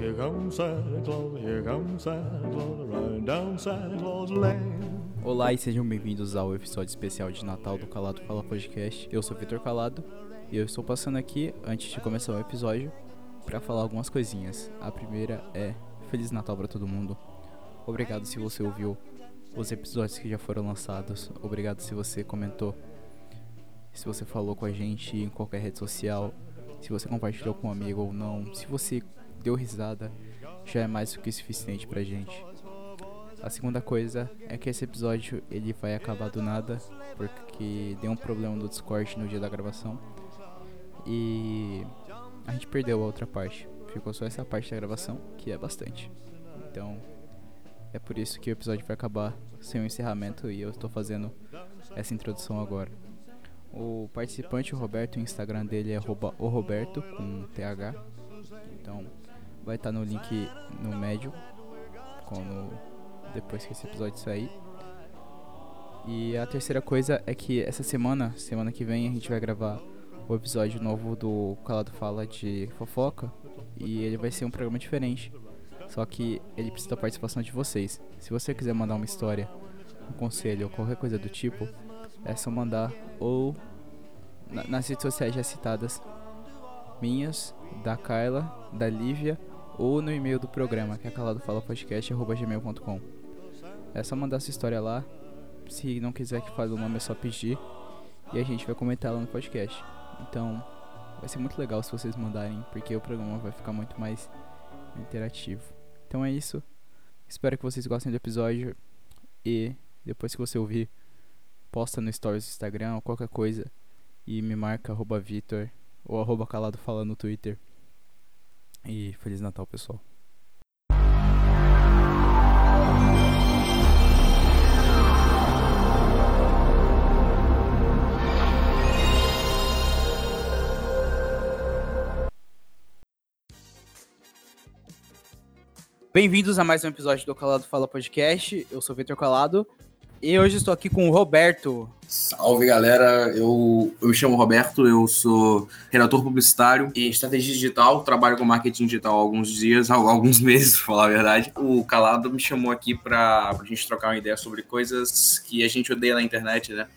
Here comes Santa Claus, here comes Santa Claus, right down Santa Claus Lane. Olá e sejam bem-vindos ao episódio especial de Natal do Calado Fala Podcast. Eu sou Vitor Calado e eu estou passando aqui, antes de começar o episódio, para falar algumas coisinhas. A primeira é Feliz Natal para todo mundo. Obrigado se você ouviu os episódios que já foram lançados. Obrigado se você comentou. Se você falou com a gente em qualquer rede social. Se você compartilhou com um amigo ou não. Se você deu risada. Já é mais do que suficiente pra gente. A segunda coisa é que esse episódio ele vai acabar do nada, porque deu um problema no Discord no dia da gravação. E a gente perdeu a outra parte. Ficou só essa parte da gravação, que é bastante. Então, é por isso que o episódio vai acabar sem o um encerramento e eu estou fazendo essa introdução agora. O participante, o Roberto, o Instagram dele é o Roberto com TH. Então, vai estar no link no médio quando depois que esse episódio sair. E a terceira coisa é que essa semana, semana que vem, a gente vai gravar o episódio novo do Calado Fala de fofoca e ele vai ser um programa diferente. Só que ele precisa da participação de vocês. Se você quiser mandar uma história, um conselho ou qualquer coisa do tipo, é só mandar ou na, nas redes sociais já citadas minhas, da Kyla, da Lívia ou no e-mail do programa, que é caladofalapodcast.gmail.com. É só mandar sua história lá. Se não quiser que fale o nome, é só pedir. E a gente vai comentar lá no podcast. Então, vai ser muito legal se vocês mandarem, porque o programa vai ficar muito mais interativo. Então é isso. Espero que vocês gostem do episódio. E depois que você ouvir, posta no stories do Instagram ou qualquer coisa. E me marca arroba Vitor ou arroba calado fala no Twitter. E Feliz Natal, pessoal. Bem-vindos a mais um episódio do Calado Fala Podcast. Eu sou Vitor Calado e hoje estou aqui com o Roberto. Salve galera, eu, eu me chamo Roberto, eu sou redator publicitário e estratégia digital, trabalho com marketing digital há alguns dias, há alguns meses, pra falar a verdade. O Calado me chamou aqui para a gente trocar uma ideia sobre coisas que a gente odeia na internet, né?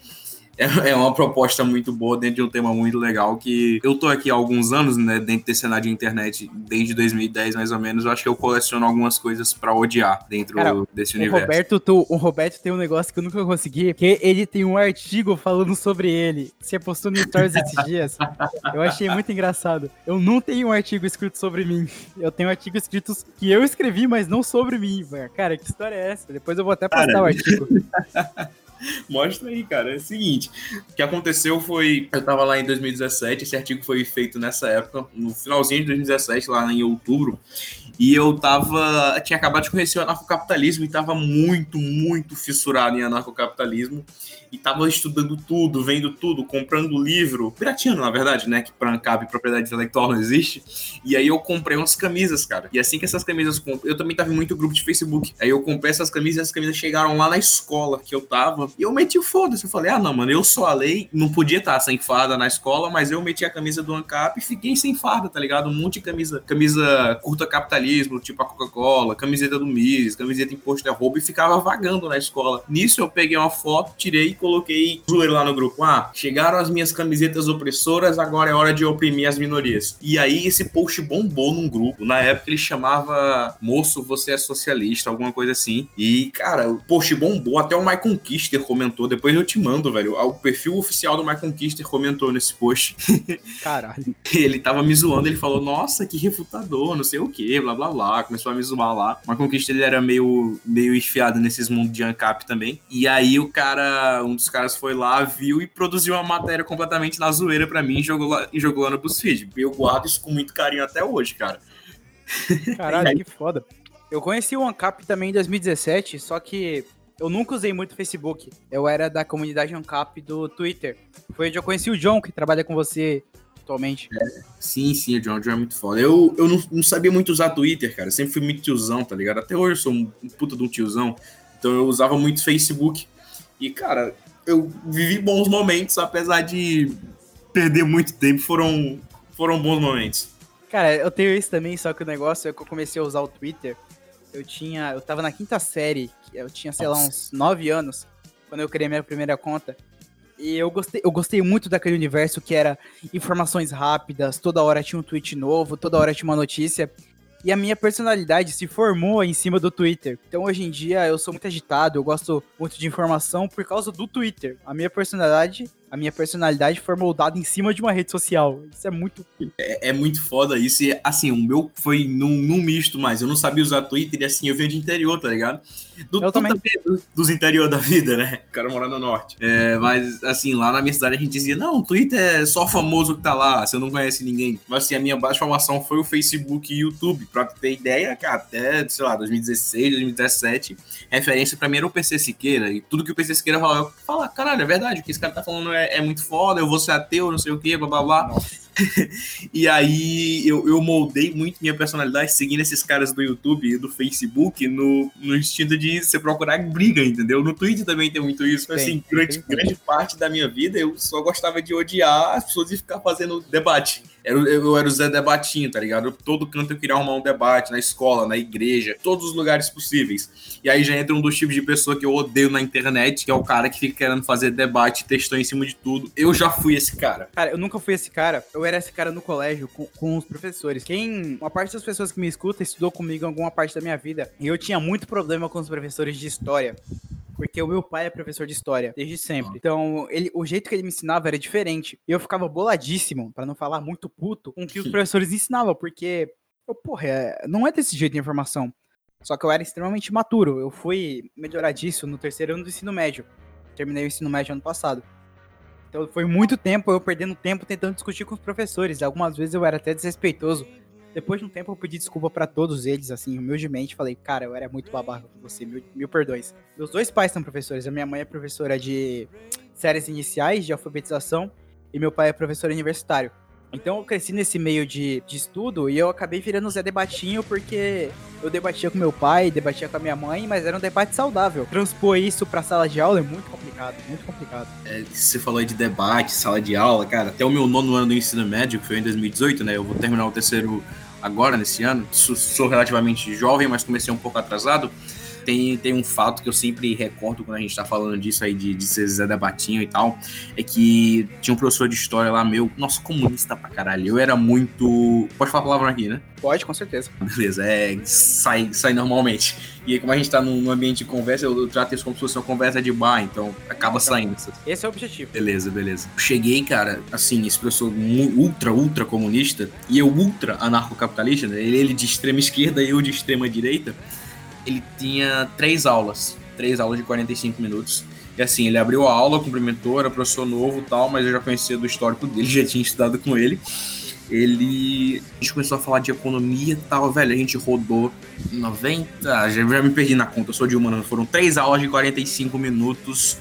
É, é uma proposta muito boa dentro de um tema muito legal que eu tô aqui há alguns anos, né, dentro desse cenário de internet, desde 2010 mais ou menos, eu acho que eu coleciono algumas coisas para odiar dentro Cara, desse o universo. Roberto, tu, o Roberto tem um negócio que eu nunca consegui, que ele tem um artigo falando sobre ele. Você postou no Stories esses dias. Eu achei muito engraçado. Eu não tenho um artigo escrito sobre mim. Eu tenho artigos escritos que eu escrevi, mas não sobre mim. Cara, que história é essa? Depois eu vou até postar Cara. o artigo. Mostra aí, cara. É o seguinte: o que aconteceu foi. Eu tava lá em 2017, esse artigo foi feito nessa época, no finalzinho de 2017, lá em outubro. E eu tava. Tinha acabado de conhecer o anarcocapitalismo e tava muito, muito fissurado em anarcocapitalismo. E tava estudando tudo, vendo tudo, comprando livro, pirateando, na verdade, né? Que pra ANCAP propriedade intelectual não existe. E aí eu comprei umas camisas, cara. E assim que essas camisas. Eu também tava em muito grupo de Facebook. Aí eu comprei essas camisas e as camisas chegaram lá na escola que eu tava. E eu meti o foda-se. Eu falei, ah, não, mano, eu sou a lei, não podia estar sem farda na escola, mas eu meti a camisa do ANCAP e fiquei sem farda, tá ligado? Um monte de camisa, camisa curta capitalismo, tipo a Coca-Cola, camiseta do Mises, camiseta imposto de roubo e ficava vagando na escola. Nisso eu peguei uma foto, tirei e coloquei zoeiro lá no grupo. Ah, chegaram as minhas camisetas opressoras, agora é hora de oprimir as minorias. E aí esse post bombou num grupo. Na época ele chamava Moço, você é socialista, alguma coisa assim. E, cara, o post bombou, até o Michael Kister comentou, depois eu te mando, velho. O perfil oficial do Michael Kister comentou nesse post. Caralho. ele tava me zoando, ele falou, nossa, que refutador, não sei o que, blá blá blá. Começou a me zoar lá. O Michael Kister ele era meio, meio enfiado nesses mundos de ANCAP também. E aí o cara, um dos caras foi lá, viu e produziu uma matéria completamente na zoeira pra mim e jogou lá, e jogou lá no BuzzFeed. Eu guardo isso com muito carinho até hoje, cara. Caralho, que foda. Eu conheci o ANCAP também em 2017, só que eu nunca usei muito Facebook. Eu era da comunidade ANCAP do Twitter. Foi onde eu conheci o John, que trabalha com você atualmente. É, sim, sim, o John, o John é muito foda. Eu, eu não, não, sabia muito usar Twitter, cara. Sempre fui muito tiozão, tá ligado? Até hoje eu sou um, um puta de um tiozão. Então eu usava muito Facebook. E, cara, eu vivi bons momentos, apesar de perder muito tempo, foram, foram bons momentos. Cara, eu tenho isso também, só que o negócio é que eu comecei a usar o Twitter. Eu tinha. Eu tava na quinta série, eu tinha, sei lá, uns 9 anos, quando eu criei minha primeira conta. E eu gostei, eu gostei muito daquele universo que era informações rápidas, toda hora tinha um tweet novo, toda hora tinha uma notícia. E a minha personalidade se formou em cima do Twitter. Então hoje em dia eu sou muito agitado, eu gosto muito de informação por causa do Twitter. A minha personalidade a minha personalidade foi moldada em cima de uma rede social. Isso é muito. É, é muito foda isso. E, assim, o meu foi num, num, misto mais. Eu não sabia usar Twitter e assim, eu venho de interior, tá ligado? Do, eu também. Do, dos interior da vida, né? O cara mora no norte. É, mas, assim, lá na minha cidade a gente dizia: não, Twitter é só famoso que tá lá, você não conhece ninguém. Mas, assim, a minha base de formação foi o Facebook e YouTube. Pra ter ideia, cara, até, sei lá, 2016, 2017, referência pra mim era o PC Siqueira. E tudo que o PC Siqueira falava, eu falava, caralho, é verdade, o que esse cara tá falando é é, muito foda, eu vou ser ateu, não sei o que, blá blá blá. e aí eu, eu moldei muito minha personalidade seguindo esses caras do YouTube e do Facebook no, no instinto de você procurar briga, entendeu? No Twitter também tem muito isso. Tem, assim, grande, grande parte da minha vida eu só gostava de odiar as pessoas e ficar fazendo debate. Eu, eu era o Zé Debatinho, tá ligado? Todo canto eu queria arrumar um debate, na escola, na igreja, todos os lugares possíveis. E aí já entra um dos tipos de pessoa que eu odeio na internet, que é o cara que fica querendo fazer debate, textão em cima de tudo. Eu já fui esse cara. Cara, eu nunca fui esse cara. Eu era esse cara no colégio com, com os professores. Quem. Uma parte das pessoas que me escutam estudou comigo em alguma parte da minha vida. E eu tinha muito problema com os professores de história. Porque o meu pai é professor de história, desde sempre. Então, ele, o jeito que ele me ensinava era diferente. E eu ficava boladíssimo, para não falar muito puto, com o que os professores ensinavam, porque, eu, porra, é, não é desse jeito de informação. Só que eu era extremamente maturo. Eu fui melhorar disso no terceiro ano do ensino médio. Terminei o ensino médio ano passado. Então foi muito tempo eu perdendo tempo tentando discutir com os professores. Algumas vezes eu era até desrespeitoso depois de um tempo eu pedi desculpa para todos eles, assim, humildemente. Falei, cara, eu era muito babaca com você, mil, mil perdões. Meus dois pais são professores. A minha mãe é professora de séries iniciais, de alfabetização, e meu pai é professor universitário. Então eu cresci nesse meio de, de estudo e eu acabei virando Zé Debatinho porque eu debatia com meu pai, debatia com a minha mãe, mas era um debate saudável. Transpor isso pra sala de aula é muito complicado, muito complicado. É, você falou aí de debate, sala de aula, cara, até o meu nono ano do ensino médio, que foi em 2018, né? Eu vou terminar o terceiro agora, nesse ano. Sou, relativamente jovem, mas comecei um pouco atrasado. Tem, tem um fato que eu sempre recordo quando a gente tá falando disso aí, de, de ser Zé Debatinho e tal, é que tinha um professor de história lá meu, nossa, comunista pra caralho. Eu era muito. Pode falar a palavra aqui, né? Pode, com certeza. Beleza, é. Sai, sai normalmente. E aí, como a gente tá num ambiente de conversa, eu, eu trato isso como se fosse uma conversa de bar, então acaba saindo. Esse é o objetivo. Beleza, beleza. Cheguei, cara, assim, esse professor ultra, ultra comunista, e eu ultra anarcocapitalista, né? ele, ele de extrema esquerda e eu de extrema direita ele tinha três aulas, três aulas de 45 minutos. E assim, ele abriu a aula, cumprimentou, era professor novo tal, mas eu já conhecia do histórico dele, já tinha estudado com ele. Ele. A gente começou a falar de economia e tal, velho. A gente rodou 90. Já, já me perdi na conta, eu sou de humano. Foram três aulas de 45 minutos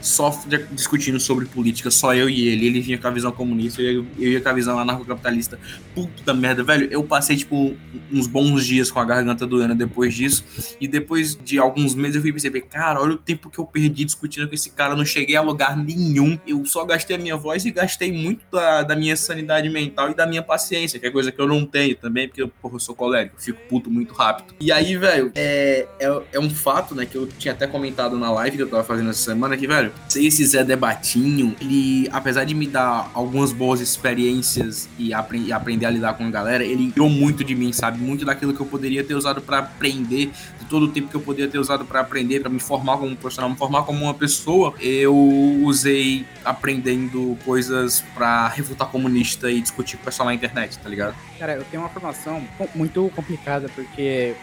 só discutindo sobre política, só eu e ele. Ele vinha com a visão comunista, eu, eu ia com a visão anarcocapitalista. Puta merda, velho. Eu passei, tipo, uns bons dias com a garganta doendo depois disso. E depois de alguns meses eu fui perceber, cara, olha o tempo que eu perdi discutindo com esse cara. Eu não cheguei a lugar nenhum. Eu só gastei a minha voz e gastei muito da, da minha sanidade mental e da minha paciência, que é coisa que eu não tenho também, porque porra, eu sou eu fico puto muito rápido. E aí, velho, é, é, é um fato, né, que eu tinha até comentado na live que eu tava fazendo essa semana, que, velho, sei esse Zé Debatinho, ele, apesar de me dar algumas boas experiências e, apre e aprender a lidar com a galera, ele tirou muito de mim, sabe? Muito daquilo que eu poderia ter usado para aprender, de todo o tempo que eu poderia ter usado para aprender, para me formar como profissional, me formar como uma pessoa, eu usei aprendendo coisas para refutar comunista e discutir com o pessoal na internet, tá ligado? Cara, eu tenho uma formação muito complicada, porque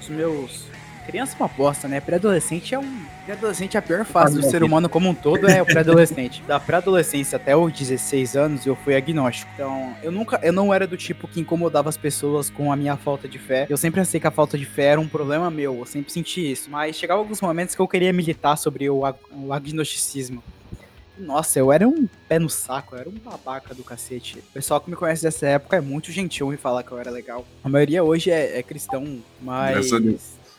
os meus Criança é uma bosta, né? Pré-adolescente é um. Pré-adolescente é a pior fase do ser humano como um todo, é o pré-adolescente. da pré-adolescência até os 16 anos, eu fui agnóstico. Então, eu nunca. Eu não era do tipo que incomodava as pessoas com a minha falta de fé. Eu sempre achei que a falta de fé era um problema meu. Eu sempre senti isso. Mas chegava alguns momentos que eu queria militar sobre o, o agnosticismo. Nossa, eu era um pé no saco, eu era um babaca do cacete. O pessoal que me conhece dessa época é muito gentil em falar que eu era legal. A maioria hoje é, é cristão, mas.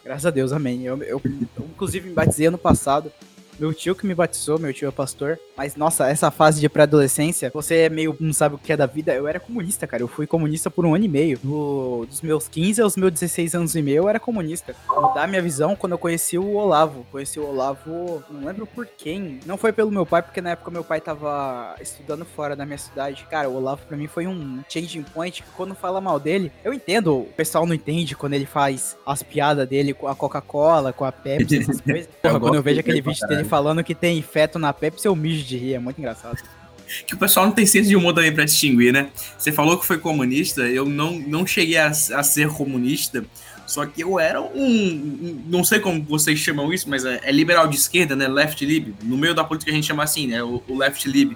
Graças a Deus. Amém. Eu, eu, eu, inclusive, me batizei ano passado. Meu tio que me batizou, meu tio é pastor. Mas, nossa, essa fase de pré-adolescência, você é meio não sabe o que é da vida. Eu era comunista, cara. Eu fui comunista por um ano e meio. Do, dos meus 15 aos meus 16 anos e meio, eu era comunista. Mudar minha visão quando eu conheci o Olavo. Conheci o Olavo, não lembro por quem. Não foi pelo meu pai, porque na época meu pai tava estudando fora da minha cidade. Cara, o Olavo pra mim foi um changing point. Que quando fala mal dele, eu entendo. O pessoal não entende quando ele faz as piadas dele com a Coca-Cola, com a Pepsi, essas coisas. Porra, quando eu vejo aquele vídeo dele falando que tem feto na Pepsi, eu mijo de rir. É muito engraçado. Que o pessoal não tem senso de humor também pra distinguir, né? Você falou que foi comunista, eu não, não cheguei a, a ser comunista, só que eu era um, um, Não sei como vocês chamam isso, mas é, é, liberal de esquerda, né? Left lib. No meio da política a gente chama assim, né? O, o left lib.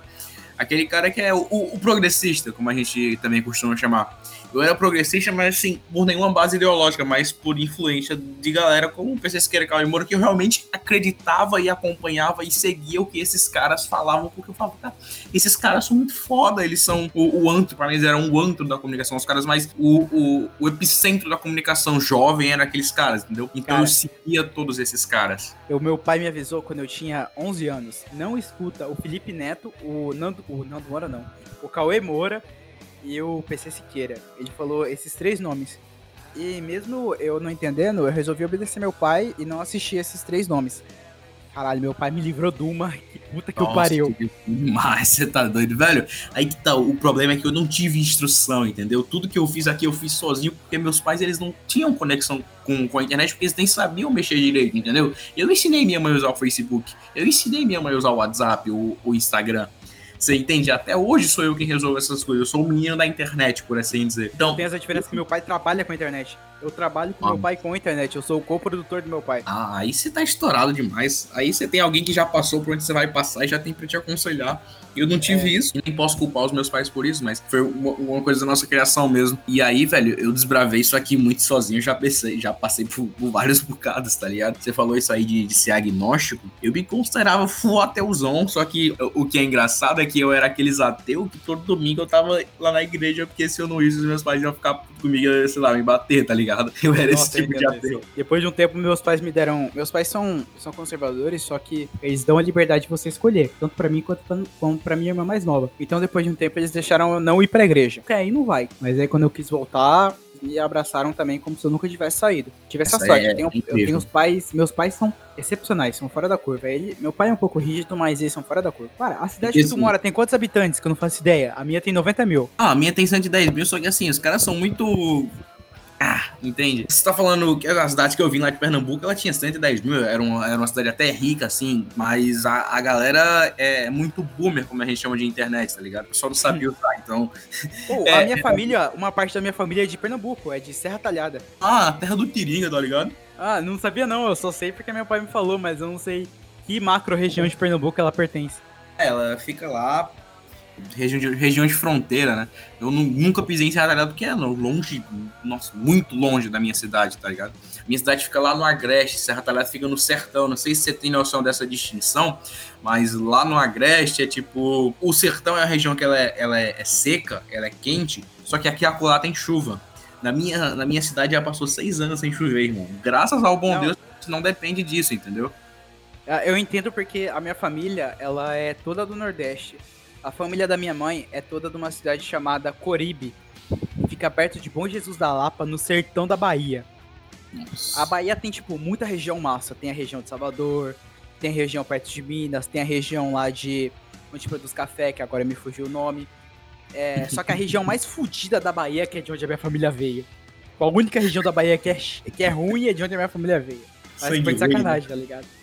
Aquele cara que é o, o, progressista, como a gente também costuma chamar. Eu era progressista, mas assim, por nenhuma base ideológica, mas por influência de galera como o PC Siqueira Carlos Moura, que eu realmente acreditava e acompanhava e seguia o que esses caras falavam, porque eu falava, cara, esses caras são muito foda, eles são o, o antro, para mim eles eram o antro da comunicação, os caras mais, o, o, o epicentro da comunicação jovem era aqueles caras, entendeu? Então cara, eu seguia todos esses caras. O meu pai me avisou quando eu tinha 11 anos, não escuta o Felipe Neto, o Nando, o Nando Moura não, o Cauê Moura e o PC Siqueira. Ele falou esses três nomes. E mesmo eu não entendendo, eu resolvi obedecer meu pai e não assistir esses três nomes. Caralho, meu pai me livrou de uma. Que puta que Nossa, o pariu. Mas você tá doido, velho? Aí que tá, o problema é que eu não tive instrução, entendeu? Tudo que eu fiz aqui eu fiz sozinho porque meus pais eles não tinham conexão com, com a internet porque eles nem sabiam mexer direito, entendeu? Eu ensinei minha mãe a usar o Facebook, eu ensinei minha mãe a usar o WhatsApp, o, o Instagram. Você entende? Até hoje sou eu quem resolve essas coisas. Eu sou o menino da internet, por assim dizer. Então, tem essa diferença que meu pai trabalha com a internet. Eu trabalho com ah. meu pai com a internet. Eu sou o co-produtor do meu pai. Ah, aí você tá estourado demais. Aí você tem alguém que já passou por onde você vai passar e já tem pra te aconselhar. Eu não tive é. isso, nem posso culpar os meus pais por isso, mas foi uma, uma, coisa da nossa criação mesmo. E aí, velho, eu desbravei isso aqui muito sozinho, já pensei, já passei por, por vários bocados, tá ligado? Você falou isso aí de, de ser agnóstico. Eu me considerava full ateuzão, só que o, o que é engraçado é que eu era aqueles ateu que todo domingo eu tava lá na igreja, porque se eu não isso, os meus pais iam ficar comigo, sei lá, me bater, tá ligado? Eu era Nossa, esse tipo de ateu. Depois de um tempo, meus pais me deram. Meus pais são, são conservadores, só que eles dão a liberdade de você escolher, tanto para mim quanto pra, quanto pra minha irmã mais nova. Então, depois de um tempo, eles deixaram eu não ir pra igreja. Porque aí não vai. Mas aí, quando eu quis voltar, me abraçaram também como se eu nunca tivesse saído. Tive essa, essa sorte. É eu, tenho, eu tenho os pais. Meus pais são excepcionais, são fora da curva. Ele, meu pai é um pouco rígido, mas eles são fora da curva. Cara, a cidade que tu mora tem quantos habitantes? Que eu não faço ideia. A minha tem 90 mil. Ah, a minha tem 110 mil, só que assim, os caras são muito ah, entende? Você tá falando que a cidade que eu vim lá de Pernambuco, ela tinha 110 mil, era uma, era uma cidade até rica, assim, mas a, a galera é muito boomer, como a gente chama de internet, tá ligado? O pessoal não sabia usar, então. Pô, é, a minha é... família, uma parte da minha família é de Pernambuco, é de Serra Talhada. Ah, terra do Tiringa, tá ligado? Ah, não sabia não, eu só sei porque meu pai me falou, mas eu não sei que macro região de Pernambuco ela pertence. É, ela fica lá região de, região de fronteira, né? Eu nunca pisei em Serra Talhada porque é longe, nossa, muito longe da minha cidade, tá ligado? Minha cidade fica lá no Agreste, Serra Talhada fica no Sertão. Não sei se você tem noção dessa distinção, mas lá no Agreste é tipo. O Sertão é a região que ela é, ela é, é seca, ela é quente, só que aqui a acolá tem chuva. Na minha, na minha cidade já passou seis anos sem chover, irmão. Graças ao bom não. Deus, não depende disso, entendeu? É, eu entendo porque a minha família, ela é toda do Nordeste. A família da minha mãe é toda de uma cidade chamada Coribe. Fica perto de Bom Jesus da Lapa, no sertão da Bahia. Nossa. A Bahia tem, tipo, muita região massa. Tem a região de Salvador, tem a região perto de Minas, tem a região lá de onde produz café, que agora me fugiu o nome. É, só que a região mais fodida da Bahia, que é de onde a minha família veio. A única região da Bahia que é, que é ruim é de onde a minha família veio. Mas foi de sacanagem, tá ligado?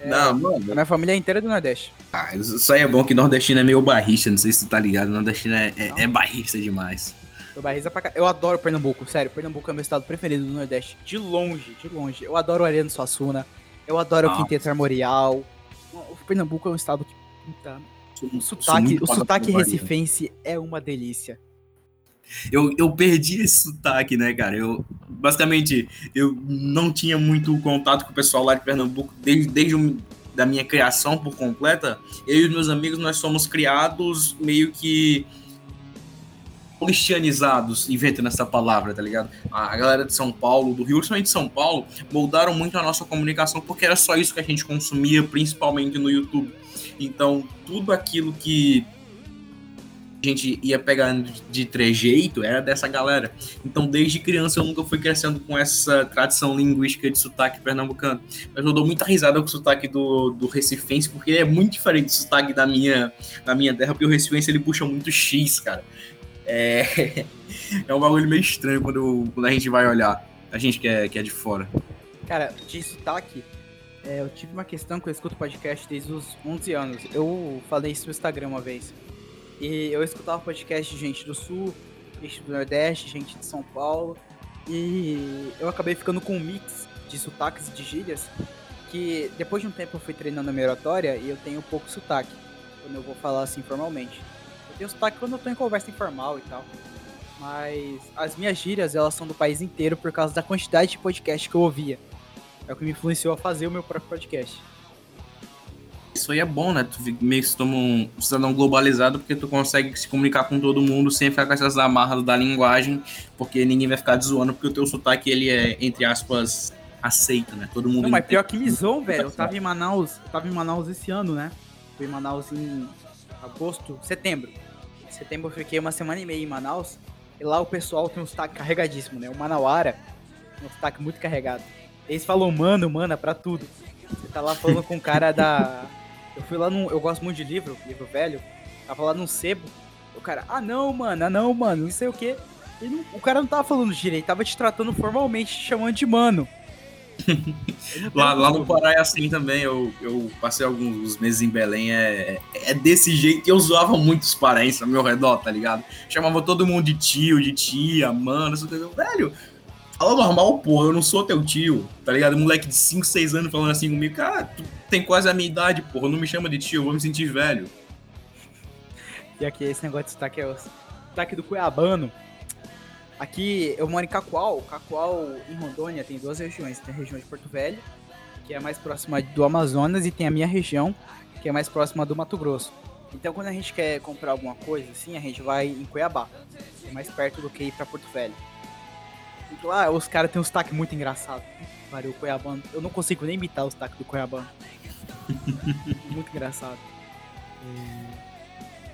É, não, mano. A minha família é inteira do Nordeste. Ah, isso aí é bom que nordestino é meio barrista, não sei se tu tá ligado. Nordestino é, é, é barrista demais. Eu, barrista pra... eu adoro Pernambuco, sério. Pernambuco é meu estado preferido do Nordeste. De longe, de longe. Eu adoro o Arena Suassuna. Eu adoro o Quinteto Armorial. O Pernambuco é um estado que. Puta, o sotaque, o sotaque recifense é uma delícia. Eu, eu perdi esse sotaque, né, cara? Eu, basicamente, eu não tinha muito contato com o pessoal lá de Pernambuco desde, desde o, da minha criação por completa. Eu e os meus amigos, nós somos criados meio que paulistianizados, inventando essa palavra, tá ligado? A galera de São Paulo, do Rio, principalmente de São Paulo, moldaram muito a nossa comunicação porque era só isso que a gente consumia, principalmente no YouTube. Então, tudo aquilo que gente ia pegando de trejeito era dessa galera. Então, desde criança, eu nunca fui crescendo com essa tradição linguística de sotaque pernambucano. Mas eu dou muita risada com o sotaque do, do recifense, porque é muito diferente do sotaque da minha, da minha terra, porque o recifense ele puxa muito X, cara. É, é um bagulho meio estranho quando, quando a gente vai olhar. A gente que é, que é de fora. Cara, de sotaque, é, eu tive uma questão que eu escuto podcast desde os 11 anos. Eu falei isso no Instagram uma vez. E eu escutava podcast de gente do Sul, gente do Nordeste, gente de São Paulo. E eu acabei ficando com um mix de sotaques e de gírias. Que depois de um tempo eu fui treinando a minha oratória e eu tenho pouco sotaque. Quando eu vou falar assim formalmente. Eu tenho sotaque quando eu tô em conversa informal e tal. Mas as minhas gírias, elas são do país inteiro por causa da quantidade de podcast que eu ouvia. É o que me influenciou a fazer o meu próprio podcast isso aí é bom, né? Tu meio que se toma um cidadão globalizado porque tu consegue se comunicar com todo mundo sem ficar com essas amarras da linguagem, porque ninguém vai ficar te zoando, porque o teu sotaque, ele é, entre aspas, aceito, né? Todo mundo... Não, mas pior que zoam, velho. Eu tava em Manaus, tava em Manaus esse ano, né? Fui em Manaus em agosto, setembro. Em setembro eu fiquei uma semana e meia em Manaus, e lá o pessoal tem um sotaque carregadíssimo, né? O Manauara tem um sotaque muito carregado. Eles falam mano, mana, pra tudo. Você tá lá falando com o cara da eu fui lá num. Eu gosto muito de livro, livro velho. Tava lá num sebo. O cara, ah não, mano, ah não, mano, não sei o que. o cara não tava falando direito, tava te tratando formalmente, te chamando de mano. lá, lá no Pará é assim também. Eu, eu passei alguns meses em Belém. É, é desse jeito. Eu zoava muitos parentes ao meu redor, tá ligado? Chamava todo mundo de tio, de tia, mano. Velho, fala normal, porra. Eu não sou teu tio, tá ligado? moleque de 5, 6 anos falando assim comigo. Cara, tu tem quase a minha idade, porra. Não me chama de tio, eu vou me sentir velho. E aqui, esse negócio de sotaque é o sotaque do Cuiabano. Aqui, eu moro em Cacoal. Cacoal, em Rondônia, tem duas regiões. Tem a região de Porto Velho, que é mais próxima do Amazonas, e tem a minha região, que é mais próxima do Mato Grosso. Então, quando a gente quer comprar alguma coisa, assim, a gente vai em Cuiabá. É mais perto do que ir pra Porto Velho. Lá, os caras têm um sotaque muito engraçado. Pariu, Cuiabano. Eu não consigo nem imitar o sotaque do Cuiabano. Muito engraçado.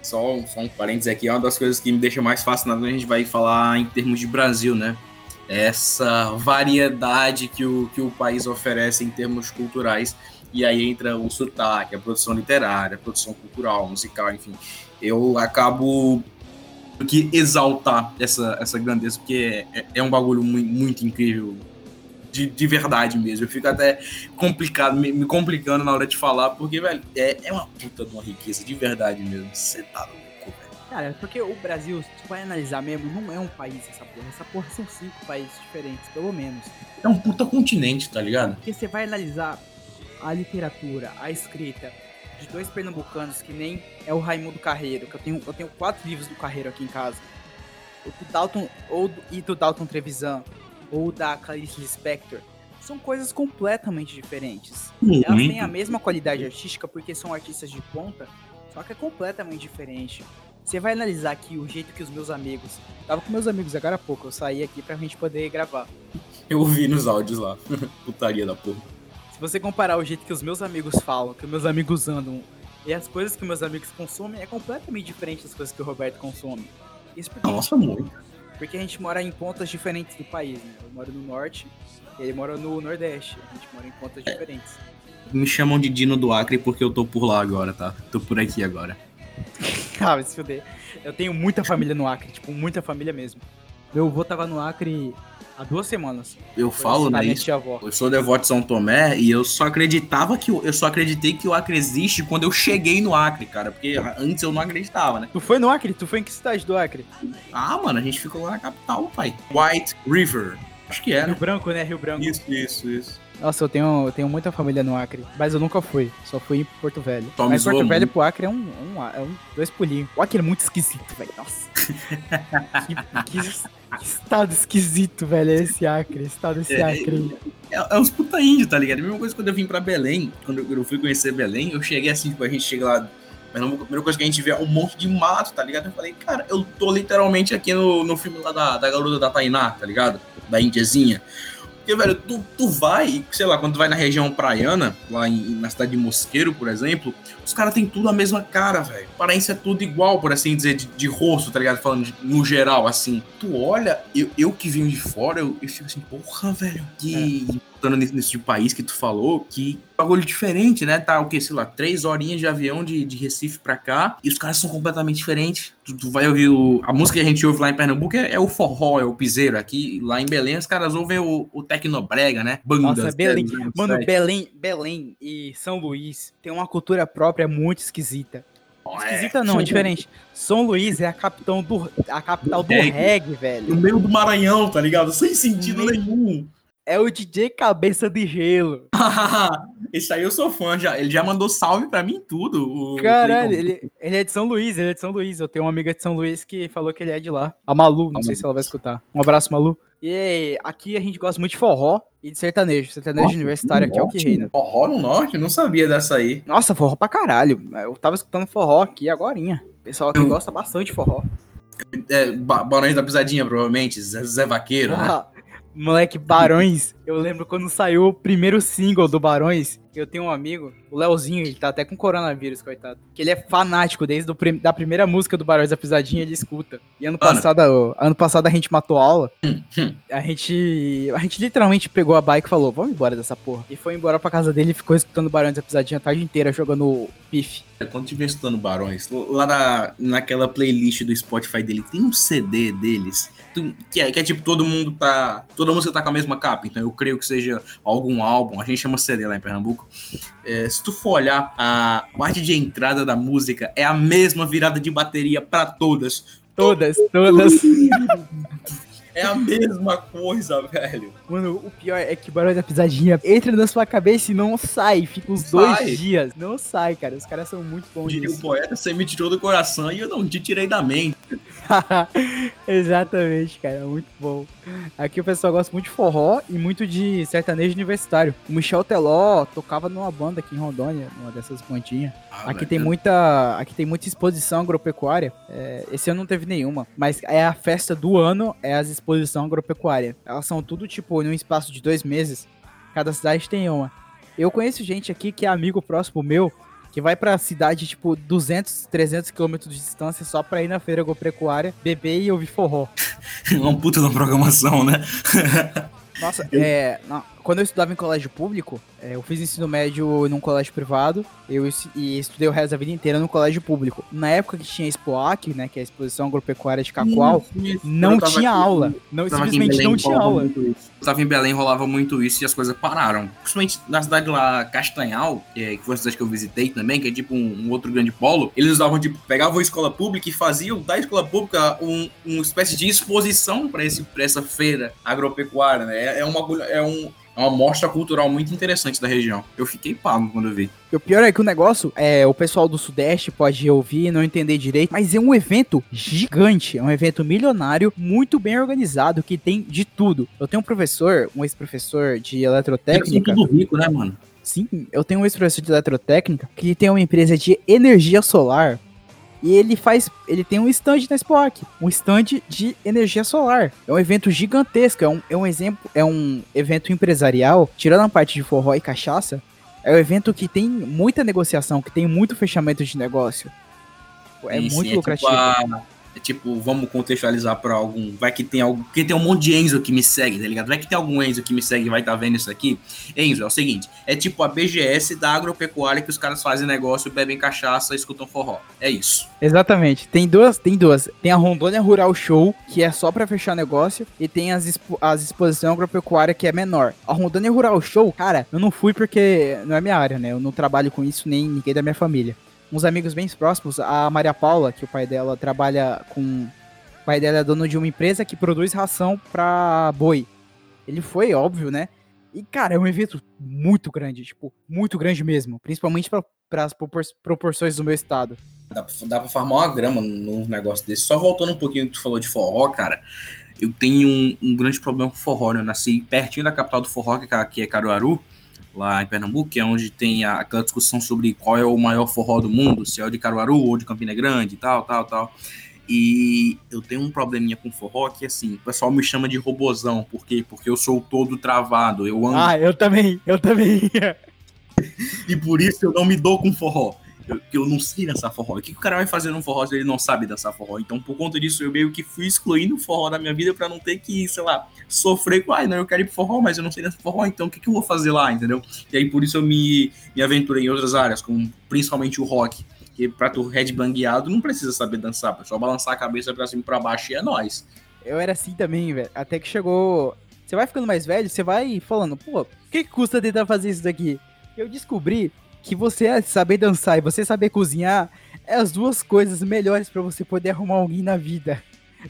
Só, um, só um parênteses aqui, é uma das coisas que me deixa mais fascinado quando a gente vai falar em termos de Brasil, né? Essa variedade que o, que o país oferece em termos culturais. E aí entra o sotaque, a produção literária, a produção cultural, musical, enfim. Eu acabo que exaltar essa, essa grandeza, porque é, é um bagulho muito, muito incrível de, de verdade mesmo. Eu fico até complicado, me, me, complicando na hora de falar, porque, velho, é, é uma puta de uma riqueza, de verdade mesmo. Você tá louco, velho. Cara, porque o Brasil, se tu vai analisar mesmo, não é um país essa porra. Essa porra são cinco países diferentes, pelo menos. É um puta continente, tá ligado? Porque você vai analisar a literatura, a escrita de dois pernambucanos, que nem é o Raimundo Carreiro, que eu tenho, eu tenho quatro livros do Carreiro aqui em casa. O do Dalton, ou do, e do Dalton Trevisan, ou da Clarice Lispector, são coisas completamente diferentes. Uhum. Elas têm a mesma qualidade artística porque são artistas de ponta, só que é completamente diferente. Você vai analisar aqui o jeito que os meus amigos. Tava com meus amigos agora há pouco, eu saí aqui pra gente poder gravar. Eu ouvi nos áudios lá. Putaria da porra. Se você comparar o jeito que os meus amigos falam, que os meus amigos andam, e as coisas que meus amigos consomem, é completamente diferente das coisas que o Roberto consome. Isso porque Nossa, muito. Porque a gente mora em pontas diferentes do país, né? Eu moro no norte, ele mora no nordeste. A gente mora em pontas é. diferentes. Me chamam de Dino do Acre porque eu tô por lá agora, tá? Tô por aqui agora. ah, vai se fuder. Eu tenho muita família no Acre, tipo, muita família mesmo. Meu avô tava no Acre há duas semanas. Eu falo, né? Isso, eu sou devoto de São Tomé e eu só acreditava que eu só acreditei que o Acre existe quando eu cheguei no Acre, cara, porque antes eu não acreditava, né? Tu foi no Acre? Tu foi em que cidade do Acre? Ah, mano, a gente ficou lá na capital, pai. White River. Acho que era. Rio Branco, né? Rio Branco. Isso, isso, isso. Nossa, eu tenho, eu tenho muita família no Acre, mas eu nunca fui. Só fui em Porto Velho. Tom mas Porto Velho pro Acre é um, um, é um dois pulinhos. O Acre é muito esquisito, velho. Nossa. que, que, que, estado esquisito, velho, é esse Acre. Estado esse é, Acre. É, é, uns puta índio, tá ligado? A mesma coisa quando eu vim pra Belém, quando eu fui conhecer Belém, eu cheguei assim, tipo, a gente chega lá Pernambuco, a primeira coisa que a gente vê é um monte de mato, tá ligado? Eu falei, cara, eu tô literalmente aqui no, no filme lá da, da garota da Tainá, tá ligado? Da Indiazinha. Porque, velho, tu, tu vai, sei lá, quando tu vai na região praiana, lá em, na cidade de Mosqueiro, por exemplo, os caras têm tudo a mesma cara, velho. Parece é tudo igual, por assim dizer, de, de rosto, tá ligado? Falando de- no geral, assim. Tu olha, eu, eu que vim de fora, eu, eu fico assim, porra, velho, que. Voltando nesse, nesse tipo país que tu falou, que bagulho diferente, né? Tá, o que, sei lá, três horinhas de avião de, de Recife pra cá, e os caras são completamente diferentes. Tu, tu vai ouvir o, a música que a gente ouve lá em Pernambuco é, é o forró, é o piseiro. Aqui, lá em Belém, os caras ouvem o, o tecnobrega, né? Bandas. Nossa, Belém. né, Mano. Belém, Belém e São Luís tem uma cultura própria muito esquisita. É, Esquisita não, é diferente. São Luís é a capital do, a capital do Reggae. reggae, No velho. meio do Maranhão, tá ligado? Sem sentido No nenhum. É o DJ Cabeça de Gelo. Esse aí eu sou fã, já, ele já mandou salve pra mim tudo. o Caralho, ele, ele é de São Luís, ele é de São Luís. Eu tenho uma amiga de São Luís que falou que ele é de lá. A Malu, não A sei Malu. se ela vai escutar. Um abraço, Malu. E aqui a gente gosta muito de forró e de sertanejo. Sertanejo universitário aqui é o que Norte, reina. Forró no norte? Não sabia dessa aí. Nossa, forró pra caralho. Eu tava escutando forró aqui agorinha. Pessoal que gosta bastante de forró. É, Ba- Barões da Pisadinha, provavelmente. Zé, Zé Vaqueiro, né? Ah, Moleque, Barões. Eu lembro quando saiu o primeiro single do Barões. Eu tenho um amigo, o Leozinho, ele tá até com coronavírus, coitado. Que ele é fanático desde a prim da primeira música do Barões da Pisadinha, ele escuta. E ano passado, ó, ano passado a gente matou aula. a gente. A gente literalmente pegou a bike e falou: vamos embora dessa porra. E foi embora pra casa dele e ficou escutando Barões da Pisadinha a tarde inteira jogando pif. Quando tiver estudando Barões, lá na, naquela playlist do Spotify dele, tem um CD deles, que é, que é tipo, todo mundo tá. Toda música tá com a mesma capa, então eu creio que seja algum álbum, a gente chama CD lá em Pernambuco. É, se tu for olhar, a parte de entrada da música é a mesma virada de bateria pra todas. Todas, todas. É a mesma coisa, velho. Mano, o pior é que Barões da Pisadinha entra na sua cabeça e não sai. Fica uns Sai. dois dias. Não sai, cara. Os caras são muito bons Diria o poeta, você me tirou do coração e eu não te tirei da mente. Exatamente, cara. Muito bom. Aqui o pessoal gosta muito de forró e muito de sertanejo universitário. O Michel Teló tocava numa banda aqui em Rondônia, numa dessas bandinhas. Ah, Aqui tem muita, aqui tem muita exposição agropecuária. É, esse ano não teve nenhuma, mas é a festa do ano, é as exposições agropecuárias. Elas são tudo tipo num espaço de dois meses. Cada cidade tem uma. Eu conheço gente aqui que é amigo próximo meu que vai pra cidade tipo 200, 300 quilômetros de distância só pra ir na feira agropecuária, beber e ouvir forró. Uma puta da programação, né? Nossa, é, na- quando eu estudava em colégio público, é, eu fiz ensino médio num colégio privado eu, e estudei o resto da vida inteira no colégio público. Na época que tinha a Expoac, né, que é a Exposição Agropecuária de Cacoal, não Eu tava tinha aqui- aula. Não, simplesmente Belém, não tinha aula. isso. Eu tava em Belém, rolava muito isso e as coisas pararam. Principalmente na cidade lá, Castanhal, que, é- que foi a cidade que eu visitei também, que é tipo um, um outro grande polo. Eles usavam, tipo, pegavam a escola pública e faziam da escola pública um, uma espécie de exposição para essa feira agropecuária, né? É, é uma, é um, é uma mostra cultural muito interessante da região. Eu fiquei pago quando eu vi. E o pior é que o negócio, é, o pessoal do Sudeste pode ouvir e não entender direito, mas é um evento gigante, é um evento milionário, muito bem organizado, que tem de tudo. Eu tenho um professor, um ex-professor de eletrotécnica, tudo rico, né, mano? Sim, eu tenho um ex-professor de eletrotécnica que tem uma empresa de energia solar e ele faz, ele tem um stand na Spock, um stand de energia solar. É um evento gigantesco, é um, é um exemplo, é um evento empresarial, tirando a parte de forró e cachaça, é um evento que tem muita negociação, que tem muito fechamento de negócio. É Sim, sim, muito tipo lucrativo. a- é tipo, vamos contextualizar pra algum. Vai que tem algum. Porque tem um monte de Enzo que me segue, tá ligado? Vai que tem algum Enzo que me segue e vai estar vendo isso aqui. Enzo, é o seguinte: é tipo a BGS da agropecuária que os caras fazem negócio, bebem cachaça escutam forró. É isso. Exatamente. Tem duas, tem duas. Tem a Rondônia Rural Show, que é só pra fechar negócio, e tem as, expo as exposições agropecuária, que é menor. A Rondônia Rural Show, cara, eu não fui porque não é minha área, né? Eu não trabalho com isso, nem ninguém da minha família. Uns amigos bem próximos, a Maria Paula, que o pai dela trabalha com... O pai dela é dono de uma empresa que produz ração pra boi. Ele foi, óbvio, né? E, cara, é um evento muito grande, tipo, muito grande mesmo. Principalmente para as proporções do meu estado. Dá pra, dá pra farmar uma grama num negócio desse. Só voltando um pouquinho que tu falou de forró, cara. Eu tenho um, um grande problema com forró, né? Eu nasci pertinho da capital do forró, que é- que é Caruaru. Lá em Pernambuco, que é onde tem a- aquela discussão sobre qual é o maior forró do mundo, se é o de Caruaru ou de Campina Grande e tal, tal, tal. E eu tenho um probleminha com forró que, assim, o pessoal me chama de robozão. Por quê? Porque eu sou todo travado. Eu ando Ah, eu também, eu também. e por isso eu não me dou com forró. Eu, eu não sei dançar forró. O que, que o cara vai fazer num forró se ele não sabe dançar forró? Então, por conta disso, eu meio que fui excluindo o forró da minha vida pra não ter que, sei lá, sofrer com, ai, não, eu quero ir pro forró, mas eu não sei dançar forró, então o que, que eu vou fazer lá, entendeu? E aí, por isso, eu me, me aventurei em outras áreas, como principalmente o rock. Porque pra tu headbangueado, não precisa saber dançar, é só balançar a cabeça pra cima e pra baixo e é nóis. Eu era assim também, velho. Até que chegou. Você vai ficando mais velho, você vai falando, pô, o que, que custa tentar fazer isso daqui? Eu descobri que você saber dançar e você saber cozinhar é as duas coisas melhores pra você poder arrumar alguém na vida.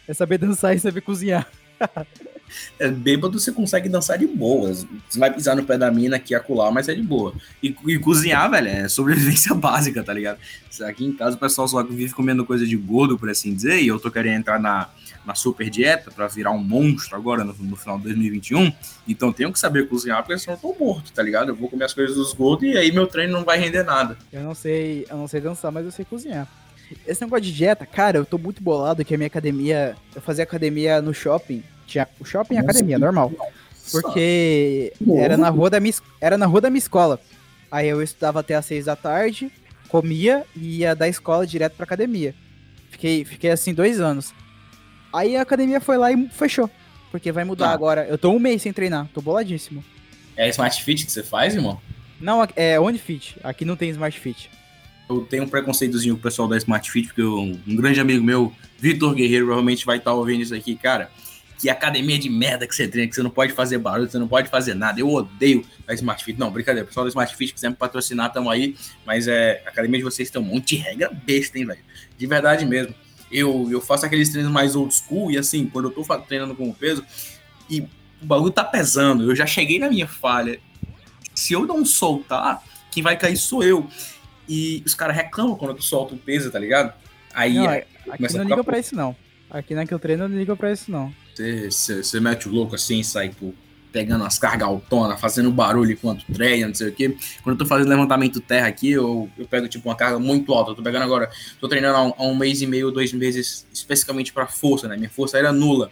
É saber dançar e saber cozinhar. É, bêbado você consegue dançar de boas. Você vai pisar no pé da mina aqui acolá, mas é de boa. E, e cozinhar, velho, é sobrevivência básica, tá ligado? Aqui em casa o pessoal só vive comendo coisa de gordo, por assim dizer, e eu tô querendo entrar na, na super dieta pra virar um monstro agora no, no final de 2021. Então tenho que saber cozinhar, porque senão eu tô morto, tá ligado? Eu vou comer as coisas dos gordos e aí meu treino não vai render nada. Eu não sei, eu não sei dançar, mas eu sei cozinhar. Esse negócio de dieta, cara, eu tô muito bolado que a minha academia, eu fazia academia no shopping, tinha o shopping e a academia, normal. Porque era na rua da minha, era na rua da minha escola. Aí eu estudava até às seis da tarde, comia e ia da escola direto pra academia. Fiquei, fiquei assim dois anos. Aí a academia foi lá e fechou. Porque vai mudar Ah. agora. Eu tô um mês sem treinar, tô boladíssimo. É Smart Fit que você faz, irmão? Não, é OnFit. Aqui não tem Smart Fit. Eu tenho um preconceitozinho com o pessoal da Smart Fit, porque eu- um grande amigo meu, Vitor Guerreiro, provavelmente vai estar ouvindo isso aqui, cara. Que academia de merda que você treina, que você não pode fazer barulho, você não pode fazer nada. Eu odeio a Smart Fit. Não, brincadeira. Pessoal da Smart Fit, quiser me patrocinar, tamo aí. Mas é, a academia de vocês tem um monte de regra besta, hein, velho? De verdade mesmo. Eu, eu faço aqueles treinos mais old school e assim, quando eu tô treinando com peso e o bagulho tá pesando, eu já cheguei na minha falha. Se eu não soltar, quem vai cair sou eu. E os caras reclamam quando tu solta o peso, tá ligado? Aí Não, é, aqui não ficar liga pra isso, não. Aqui na que eu treino, não liga pra isso, não. Você, mete o louco assim, sai pô, pegando as cargas autonas, fazendo barulho enquanto treina, não sei o quê. Quando eu tô fazendo levantamento terra aqui, eu, eu pego tipo uma carga muito alta. Eu tô pegando agora, tô treinando há um, há um mês e meio, dois meses, especificamente pra força, né? Minha força era nula.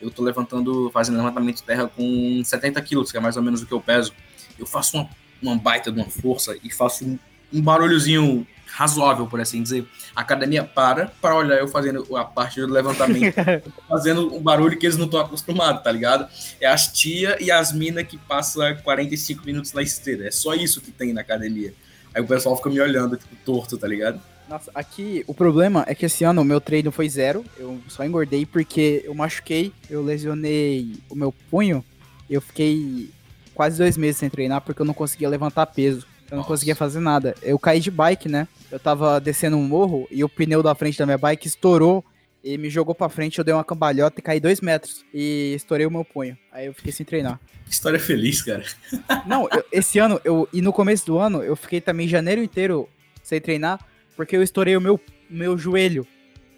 Eu tô levantando, fazendo levantamento terra com 70 quilos, que é mais ou menos o que eu peso. Eu faço uma, uma baita de uma força e faço um, um barulhozinho razoável, por assim dizer. A academia para para olhar eu fazendo a parte do levantamento fazendo um barulho que eles não estão acostumados, tá ligado? É as tia e as minas que passam 45 minutos na esteira. É só isso que tem na academia. Aí o pessoal fica me olhando, tipo, torto, tá ligado? Nossa, aqui o problema é que esse ano o meu treino foi zero. Eu só engordei porque eu machuquei, eu lesionei o meu punho. Eu fiquei quase dois meses sem treinar porque eu não conseguia levantar peso. Eu não Nossa. conseguia fazer nada. Eu caí de bike, né? Eu tava descendo um morro e o pneu da frente da minha bike estourou e me jogou pra frente. Eu dei uma cambalhota e caí dois metros e estourei o meu punho. Aí eu fiquei sem treinar. História feliz, cara. Não, eu- esse ano, eu, e no começo do ano, eu fiquei também janeiro inteiro sem treinar, porque eu estourei o meu, meu joelho.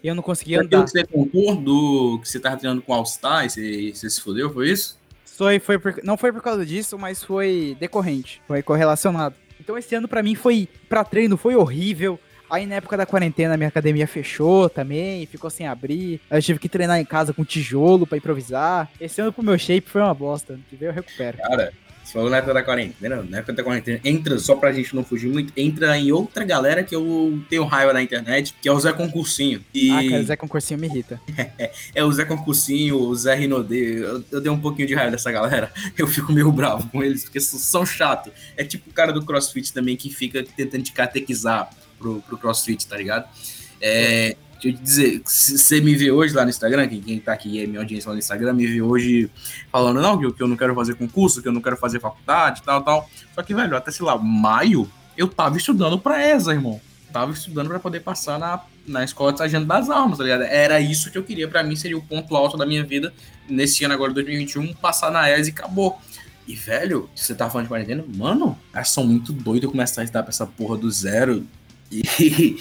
E eu não conseguia andar. que você contou do que você tava treinando com All Star e você, você se fodeu, foi isso? Foi, foi por- não foi por causa disso, mas foi decorrente. Foi correlacionado. Então esse ano pra mim foi, pra treino, foi horrível. Aí na época da quarentena minha academia fechou também, ficou sem abrir. Aí eu tive que treinar em casa com tijolo pra improvisar. Esse ano pro meu shape foi uma bosta. Ano que vem eu recupero. Cara, você falou na época da quarentena, na época da quarentena, entra, só pra gente não fugir muito, entra em outra galera que eu tenho raiva na internet, que é o Zé Concursinho. E... Ah, cara, Zé Concursinho me irrita. É o Zé Concursinho, o Zé Rinodê. Eu, eu dei um pouquinho de raiva dessa galera. Eu fico meio bravo com eles, porque são chatos. É tipo o cara do CrossFit também que fica tentando te catequizar pro, pro CrossFit, tá ligado? É, deixa eu te dizer, se você me vê hoje lá no Instagram, quem, quem tá aqui é minha audiência lá no Instagram, me vê hoje falando, não, que eu, que eu não quero fazer concurso, que eu não quero fazer faculdade, tal, tal. Só que, velho, até sei lá, maio, eu tava estudando pra ESA, irmão. Tava estudando pra poder passar na, na escola de sargento das armas, tá ligado? Era isso que eu queria, pra mim seria o ponto alto da minha vida nesse ano agora, 2021, passar na ESA e acabou. E, velho, você tá falando de quarentena, mano, elas são muito doidos começar a estudar pra essa porra do zero. E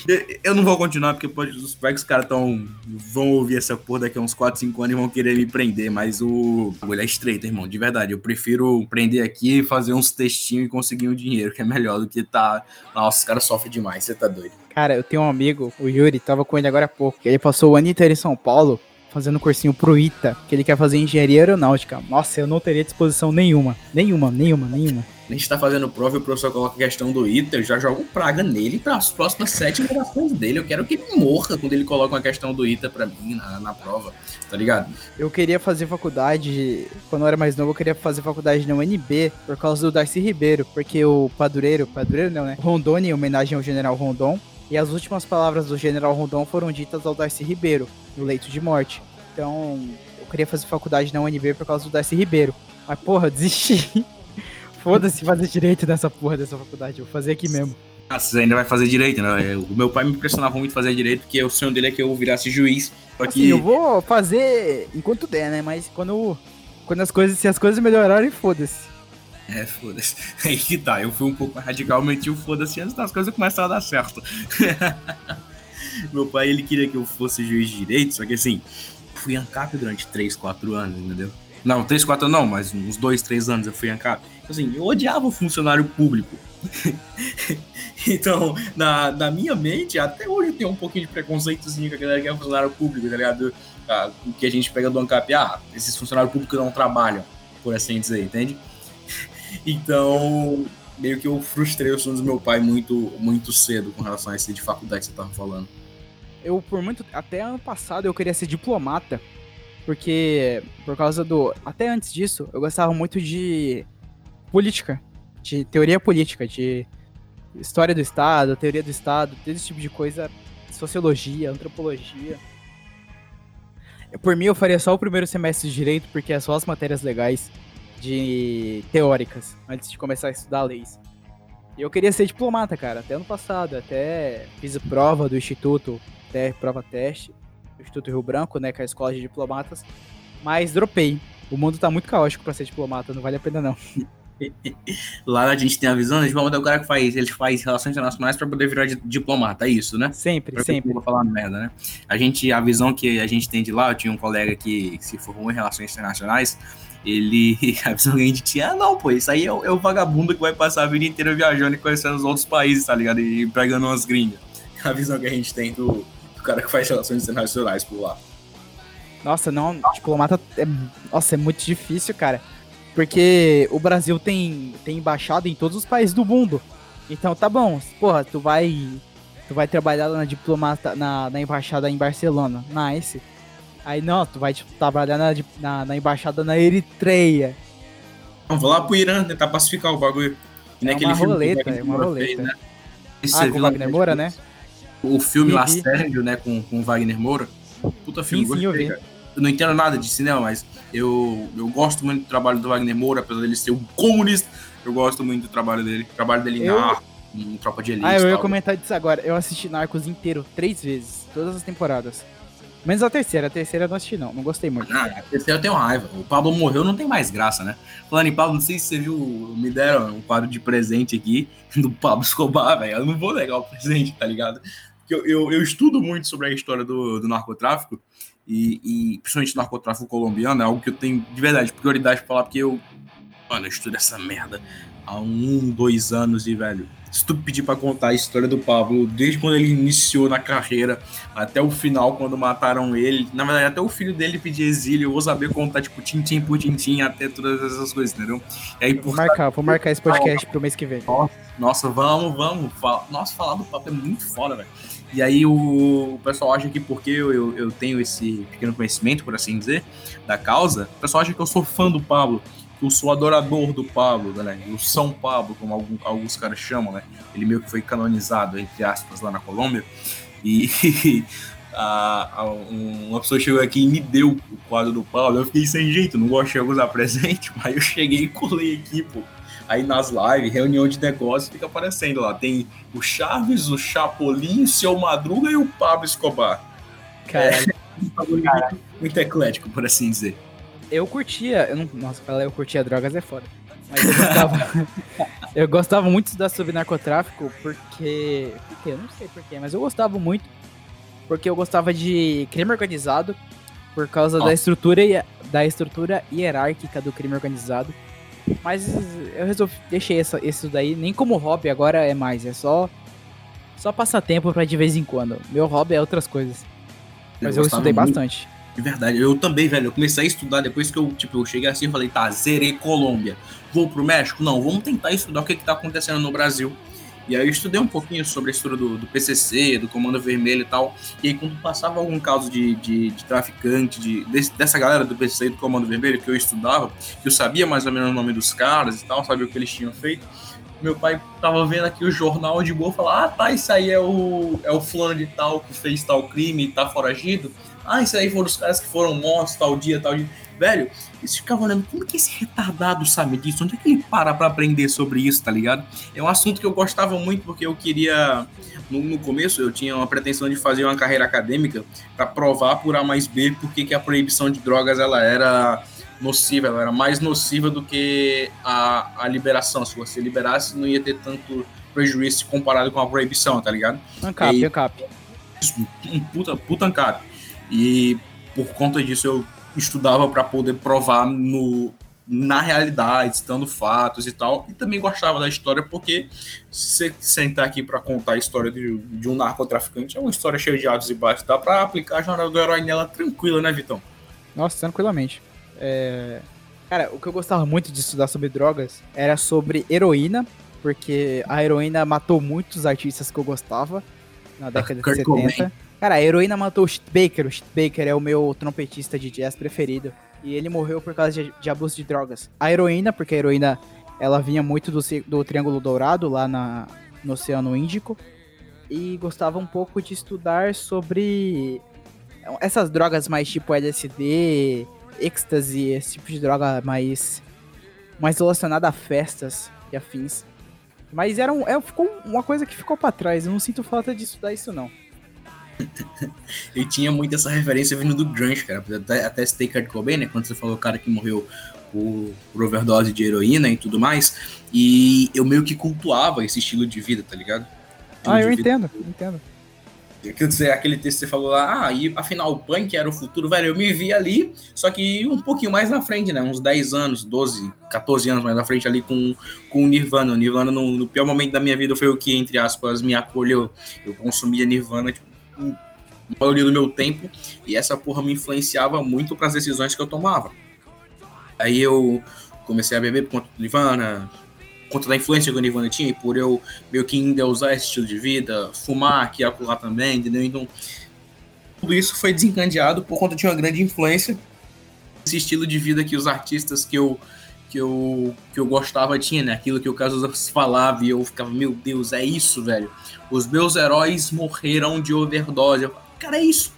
eu não vou continuar porque pode, os caras tão, vão ouvir essa porra daqui a uns 4, 5 anos e vão querer me prender, mas o bagulho é estreito, irmão, de verdade. Eu prefiro prender aqui, fazer uns textinhos e conseguir um dinheiro, que é melhor do que tá. Nossa, os caras sofrem demais, você tá doido. Cara, eu tenho um amigo, o Yuri, tava com ele agora há pouco. Ele passou o ano inteiro em São Paulo fazendo cursinho pro ITA, que ele quer fazer engenharia aeronáutica. Nossa, eu não teria disposição nenhuma. Nenhuma, nenhuma, nenhuma. A gente tá fazendo prova e o professor coloca a questão do ITA, eu já jogo praga nele para as próximas sete gerações dele. Eu quero que ele morra quando ele coloca uma questão do ITA pra mim na, na prova, tá ligado? Eu queria fazer faculdade, quando eu era mais novo, eu queria fazer faculdade na UNB por causa do Darcy Ribeiro, porque o Padureiro, Padureiro não, né? Rondoni, em homenagem ao General Rondon, e as últimas palavras do General Rondon foram ditas ao Darcy Ribeiro, no leito de morte. Então, eu queria fazer faculdade na UNB por causa do Darcy Ribeiro. Mas, porra, eu desisti. Foda-se fazer direito nessa porra dessa faculdade. Eu vou fazer aqui mesmo. Ah, você ainda vai fazer direito, né? O meu pai me impressionava muito fazer direito, porque o sonho dele é que eu virasse juiz. Só Assim, que. eu vou fazer enquanto der, né? Mas quando, quando as coisas, se as coisas melhorarem, foda-se. É, foda-se. Aí que tá, eu fui um pouco radical, meti o foda-se antes das coisas começaram a dar certo. Meu pai, ele queria que eu fosse juiz de direito, só que assim, fui ANCAP durante 3, 4 anos, entendeu? Não, 3, 4 não, mas uns 2, 3 anos eu fui ANCAP. Assim, eu odiava o funcionário público. então, na, na minha mente, até hoje tem um pouquinho de preconceitozinho com a galera que é funcionário público, tá ligado? Ah, o que a gente pega do ANCAP, ah, esses funcionários públicos não trabalham, por assim dizer, entende? Então, meio que eu frustrei o sonho do meu pai muito, muito cedo com relação a esse de faculdade que você tava falando. Eu, por muito. Até ano passado, eu queria ser diplomata. Porque, por causa do. Até antes disso, eu gostava muito de política. De teoria política, de história do Estado, teoria do Estado, todo esse tipo de coisa. Sociologia, antropologia. Por mim, eu faria só o primeiro semestre de direito, porque é só as matérias legais de teóricas, antes de começar a estudar leis. E eu queria ser diplomata, cara, até ano passado. Até fiz prova do Instituto, até prova teste, do Instituto Rio Branco, né, que é a escola de diplomatas. Mas dropei. O mundo tá muito caótico pra ser diplomata, não vale a pena não. Lá a gente tem a visão, o diplomata é o cara que faz, ele faz relações internacionais para poder virar di- diplomata, é isso, né? Sempre, Pra sempre. vou falar merda, né? A gente, a visão que a gente tem de lá, eu tinha um colega que, se formou em relações internacionais, ele, a visão que a gente tinha, ah, não, pô, isso aí é, o- é o vagabundo que vai passar a vida inteira viajando e conhecendo os outros países, tá ligado? E pregando umas gringas. A visão que a gente tem do, do cara que faz relações internacionais por lá. Nossa, não, diplomata é, nossa, é muito difícil, cara. Porque o Brasil tem, tem embaixada em todos os países do mundo. Então tá bom, porra, tu vai. Tu vai trabalhar na diplomata, na, na embaixada em Barcelona. Nice. Aí não, tu vai tipo, trabalhar na, na, na embaixada na Eritreia. Vamos lá pro Irã tentar pacificar o bagulho. É aquele uma roleta, é uma roleta. fez, né? Esse Ah, com o Wagner no Moura, Netflix? né? O filme lá. Sérgio, né, com, com o Wagner Moura. Puta filme, Sim, sim, eu gostei, vi. cara. Eu não entendo nada de cinema, mas eu, eu gosto muito do trabalho do Wagner Moura, apesar dele ser um comunista. Eu gosto muito do trabalho dele. O trabalho dele Eu- na em Tropa de Elite. Ah, eu ia tal. comentar disso agora. Eu assisti Narcos inteiro, três vezes. Todas as temporadas. Menos a terceira. A terceira eu não assisti, não. Não gostei muito. Ah, esse eu tenho raiva. O Pablo morreu, não tem mais graça, né? Falando em Pablo, não sei se você viu, me deram um quadro de presente aqui do Pablo Escobar, velho. Eu não vou negar o presente, tá ligado? Porque eu, eu, eu estudo muito sobre a história do, do narcotráfico e, e principalmente narcotráfico colombiano, é algo que eu tenho de verdade prioridade pra falar, porque eu, mano, eu estudo essa merda há um, dois anos e, velho, se tu pedir pra contar a história do Pablo, desde quando ele iniciou na carreira até o final, quando mataram ele. Na verdade, até o filho dele pedir exílio. Eu vou saber contar, tipo, tintim por tintim, até todas essas coisas, entendeu? Aí, Vou por marcar, vou marcar esse podcast pro mês que vem. nossa, vamos, vamos. Fala- Nossa, falar do papo é muito foda, velho. E aí o, pessoal acha que porque eu, eu, tenho esse pequeno conhecimento, por assim dizer, da causa, o pessoal acha que eu sou fã do Pablo, que eu sou adorador do Pablo, né? O São Pablo, como algum- alguns caras chamam, né? Ele meio que foi canonizado, entre aspas, lá na Colômbia. E a- um- uma pessoa chegou aqui e me deu o quadro do Pablo. Eu fiquei sem jeito, não gosto de usar presente, mas eu cheguei e colei aqui, pô. Aí nas lives, reunião de negócio, fica aparecendo lá. Tem o Chaves, o Chapolin, o Seu Madruga e o Pablo Escobar. Caralho. Um bagulho muito, muito eclético, por assim dizer. Eu curtia. Eu não, nossa, falar eu curtia drogas é foda. Mas eu gostava. Eu gostava muito de estudar sobre narcotráfico porque. Por quê? Eu não sei porquê, mas eu gostava muito. Porque eu gostava de crime organizado. Por causa Ó. da estrutura, da estrutura hierárquica do crime organizado. Mas eu resolvi. Deixei essa, isso daí. Nem como hobby agora é mais. É só. Só passatempo pra de vez em quando. Meu hobby é outras coisas. Mas eu, gostava estudei muito. bastante. De verdade, eu também, velho. Eu comecei a estudar depois que eu, tipo, eu cheguei assim e falei, tá, zerei Colômbia. Vou pro México? Não, vamos tentar estudar o que, que tá acontecendo no Brasil. E aí eu estudei um pouquinho sobre a história do, do PCC, do Comando Vermelho e tal. E aí quando passava algum caso de, de, de traficante, de, dessa galera do PCC e do Comando Vermelho que eu estudava, que eu sabia mais ou menos o nome dos caras e tal, sabia o que eles tinham feito. Meu pai tava vendo aqui o jornal de boa falou: Ah, tá, isso aí é o, é o fulano de tal que fez tal crime e tá foragido. Ah, isso aí foram os caras que foram mortos tal dia, tal dia. Velho, eles ficavam olhando, como que esse retardado sabe disso? Onde é que ele para pra aprender sobre isso, tá ligado? É um assunto que eu gostava muito porque eu queria. No, no começo eu tinha uma pretensão de fazer uma carreira acadêmica pra provar por A mais B porque que a proibição de drogas ela era nociva, ela era mais nociva do que a, a liberação. Se você liberasse, não ia ter tanto prejuízo comparado com a proibição, tá ligado? Ancap, E- ancap. um puta, puta ancap. E por conta disso eu estudava para poder provar no, na realidade, citando fatos e tal. E também gostava da história porque se você sentar aqui para contar a história de, de um narcotraficante é uma história cheia de altos e baixos. Dá para aplicar a jornada do herói nela tranquila, né, Vitão? Nossa, tranquilamente. É, Cara, o que eu gostava muito de estudar sobre drogas era sobre heroína, porque a heroína matou muitos artistas que eu gostava na década de Kurt 70. Cobain. Cara, a heroína matou o Baker. O Baker é o meu trompetista de jazz preferido. E ele morreu por causa de, de abuso de drogas. A heroína, porque a heroína ela vinha muito do, do Triângulo Dourado, lá na, no Oceano Índico. E gostava um pouco de estudar sobre essas drogas mais tipo LSD, êxtase, esse tipo de droga mais, mais relacionada a festas e afins. Mas era um, é, ficou uma coisa que ficou pra trás. Eu não sinto falta de estudar isso, não. E tinha muito essa referência vindo do grunge, cara. Até, até citei Kurt Cobain, né? Quando você falou o cara que morreu por, por overdose de heroína e tudo mais. E eu meio que cultuava esse estilo de vida, tá ligado? Estilo Ah, eu de vida. entendo, entendo. Quer dizer, aquele texto que você falou lá, ah, e afinal o punk era o futuro, velho, eu me vi ali, só que um pouquinho mais na frente, né? Uns 10 anos, 12, 14 anos mais na frente ali com, com o Nirvana. O Nirvana, no, no pior momento da minha vida, foi o que, entre aspas, me acolheu. Eu consumia Nirvana, tipo, a maioria do meu tempo, e essa porra me influenciava muito para as decisões que eu tomava. Aí eu comecei a beber por conta do Nirvana, por conta da influência que o Nirvana tinha, e por eu meio que ainda usar esse estilo de vida, fumar aqui e acolá também, entendeu? Então, tudo isso foi desencadeado por conta de uma grande influência esse estilo de vida que os artistas que eu que eu, que eu gostava tinha, né? Aquilo que o Cazuza falava e eu ficava, meu Deus, é isso, velho. Os meus heróis morreram de overdose. Eu, cara, é isso.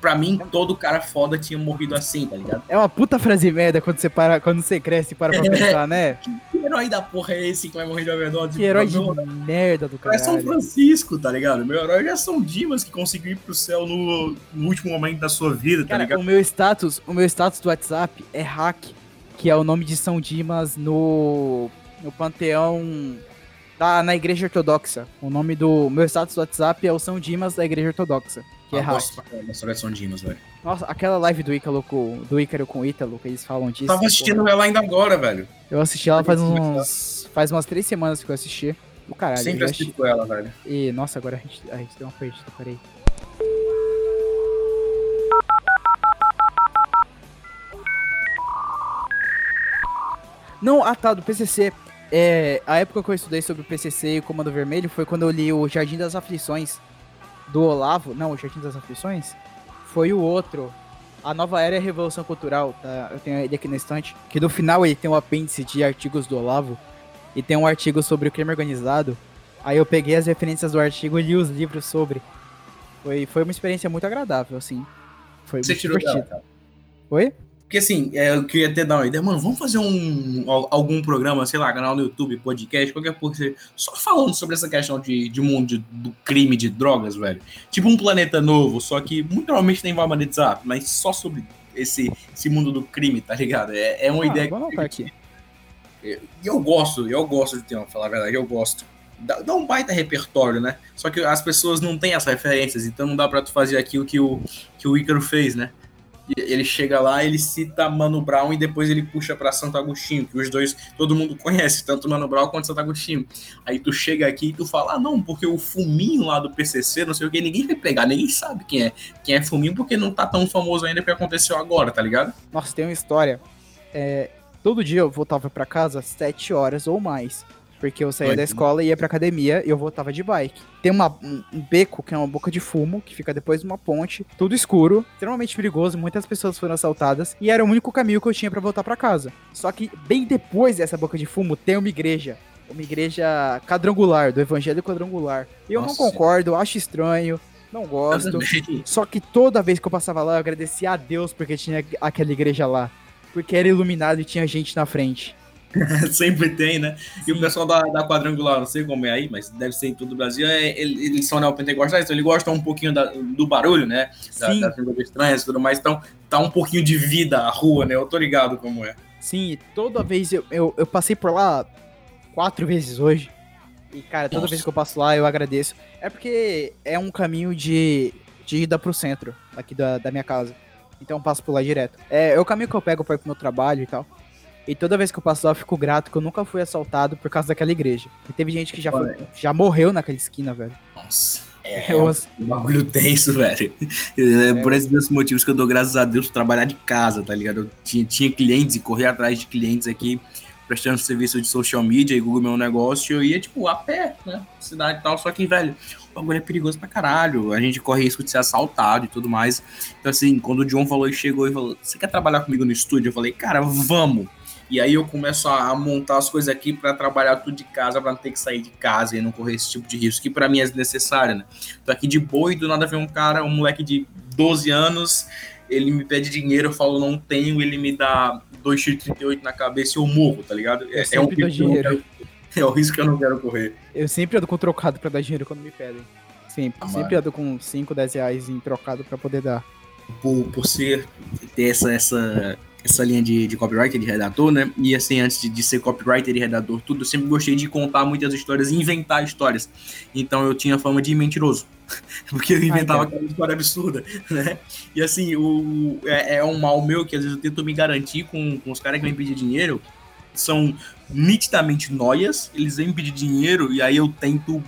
Pra mim, todo cara foda tinha morrido assim, tá ligado? É uma puta frase merda quando você para, quando você cresce e para pra pensar, né? Que herói da porra é esse que vai morrer de overdose? Que herói de merda do herói é São. Francisco, tá ligado? Meu herói já são Dimas que conseguiu ir pro céu no, no último momento da sua vida, tá Cara, ligado? o meu status, o meu status do WhatsApp é hack, que é o nome de São Dimas no no panteão da na igreja ortodoxa. O nome do meu status do WhatsApp é o São Dimas da igreja ortodoxa, que é gosto da história de São Dimas, velho. Nossa, aquela live do Ícaro com do Ícaro com o Ítalo, que eles falam disso. Tava assistindo ela ainda agora, velho. Eu assisti ela faz uns faz umas três semanas que eu assisti. O caralho. Sempre assisti- com ela, velho. E nossa, agora a gente, a gente deu uma perdida, peraí. Não, ah tá, do PCC. É, a época que eu estudei sobre o PCC e o Comando Vermelho foi quando eu li o Jardim das Aflições do Olavo. Não, o Jardim das Aflições foi o outro. A Nova Era e a Revolução Cultural, tá? Eu tenho ele aqui na estante. Que no final ele tem um apêndice de artigos do Olavo. E tem um artigo sobre o crime organizado. Aí eu peguei as referências do artigo e li os livros sobre. Foi, foi uma experiência muito agradável, assim. Foi Você muito tirou divertido. Oi? Porque assim, é, eu queria até dar uma ideia. Mano, vamos fazer um al- algum programa, sei lá, canal no YouTube, podcast, qualquer coisa, só falando sobre essa questão de, de mundo de- do crime de drogas, velho. Tipo um planeta novo, só que muito provavelmente nem vai monetizar, mas só sobre esse, esse mundo do crime, tá ligado? É, é uma Ah, ideia vou anotar aqui. E eu gosto, eu gosto de ter uma, falar a verdade, eu gosto. Dá, dá um baita repertório, né? Só que as pessoas não têm as referências, então não dá pra tu fazer aquilo que o, que o Ícaro fez, né? Ele chega lá, ele cita Mano Brown e depois ele puxa pra Santo Agostinho, que os dois todo mundo conhece, tanto Mano Brown quanto Santo Agostinho. Aí tu chega aqui e tu fala, ah, não, porque o Fuminho lá do PCC, não sei o que, ninguém vai pegar, ninguém sabe quem é. Quem é Fuminho porque não tá tão famoso ainda porque aconteceu agora, tá ligado? Nossa, tem uma história. É, todo dia eu voltava pra casa às 7 horas ou mais. Porque eu saía Ai, da escola e ia pra academia e eu voltava de bike. Tem uma, um, um beco, que é uma boca de fumo, que fica depois de uma ponte, tudo escuro, extremamente perigoso, muitas pessoas foram assaltadas, e era o único caminho que eu tinha pra voltar pra casa. Só que bem depois dessa boca de fumo tem uma igreja. Uma igreja quadrangular, do evangelho quadrangular. E eu não Nossa. concordo, acho estranho, não gosto. Só que toda vez que eu passava lá, eu agradecia a Deus porque tinha aquela igreja lá. Porque era iluminado e tinha gente na frente. Sempre tem, né? E o Sim. pessoal da, da quadrangular, não sei como é aí, mas deve ser em todo o Brasil, é, ele- eles são neopentecostais, então eles gostam um pouquinho da- do barulho, né? Da, Sim, das línguas estranhas e tudo mais, então tá um pouquinho de vida a rua, né? Eu tô ligado como é. sim, toda vez eu, eu, eu passei por lá quatro vezes hoje. E, cara, toda Nossa. vez que eu passo lá, eu agradeço. É porque é um caminho de, de ida pro centro, aqui da, da minha casa. Então eu passo por lá direto. É, é o caminho que eu pego pra ir pro meu trabalho e tal. E toda vez que eu passo lá, eu fico grato que eu nunca fui assaltado por causa daquela igreja. E teve gente que já, foi- já morreu naquela esquina, velho. Nossa. É, Eu- um bagulho tenso, velho. É, por esses motivos que eu dou graças a Deus por trabalhar de casa, tá ligado? Eu tinha, tinha clientes e correr atrás de clientes aqui, prestando serviço de social media e Google Meu Negócio, eu ia, tipo, a pé, né? Cidade e tal, só que, velho, o bagulho é perigoso pra caralho. A gente corre risco de ser assaltado e tudo mais. Então, assim, quando o John falou e chegou e falou, você quer trabalhar comigo no estúdio? Eu falei, cara, vamos. E aí eu começo a, montar as coisas aqui pra trabalhar tudo de casa, pra não ter que sair de casa e não correr esse tipo de risco, que pra mim é desnecessário, né? Tô aqui de boa e do nada vem um cara, um moleque de 12 anos, ele me pede dinheiro, eu falo não tenho, ele me dá 2x38 na cabeça e eu morro, tá ligado? É, é um risco quero- é o risco que eu não quero correr. Eu sempre ando com trocado pra dar dinheiro quando me pedem. Sempre. Ah, sempre ando com 5, 10 reais em trocado pra poder dar. por, por ser ter essa, essa, essa linha de, de copywriter, de redator, né? E assim, antes de, de ser copywriter e redator, tudo, eu sempre gostei de contar muitas histórias e inventar histórias. Então eu tinha fama de mentiroso. Porque eu inventava Ai, aquela história absurda, né? E assim, o, é, é um mal meu que às vezes eu tento me garantir com, com os caras que vêm pedir dinheiro. São nitidamente noias, eles vêm pedir dinheiro e aí eu tento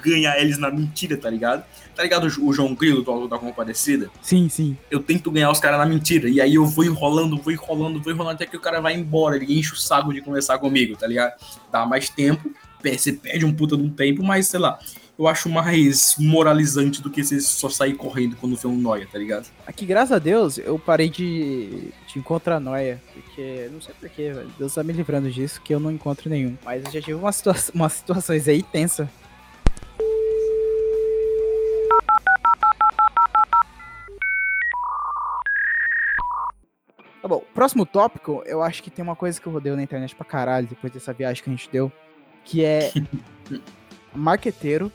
ganhar eles na mentira, tá ligado? Tá ligado o, João Grilo do Auto da Compadecida? Sim, sim. eu tento ganhar os caras na mentira. E aí eu vou enrolando, vou enrolando, vou enrolando até que o cara vai embora. Ele enche o saco de conversar comigo, tá ligado? Dá mais tempo, você perde um puta de um tempo, mas sei lá. Eu acho mais moralizante do que você só sair correndo quando vê um noia, tá ligado? Aqui, graças a Deus, eu parei de, de encontrar noia. Porque, não sei porquê, velho. Deus tá me livrando disso, que eu não encontro nenhum. Mas eu já tive umas, situa umas situações aí tensa. Tá bom, próximo tópico, eu acho que tem uma coisa que eu rodei na internet pra caralho depois dessa viagem que a gente deu. Que é marqueteiro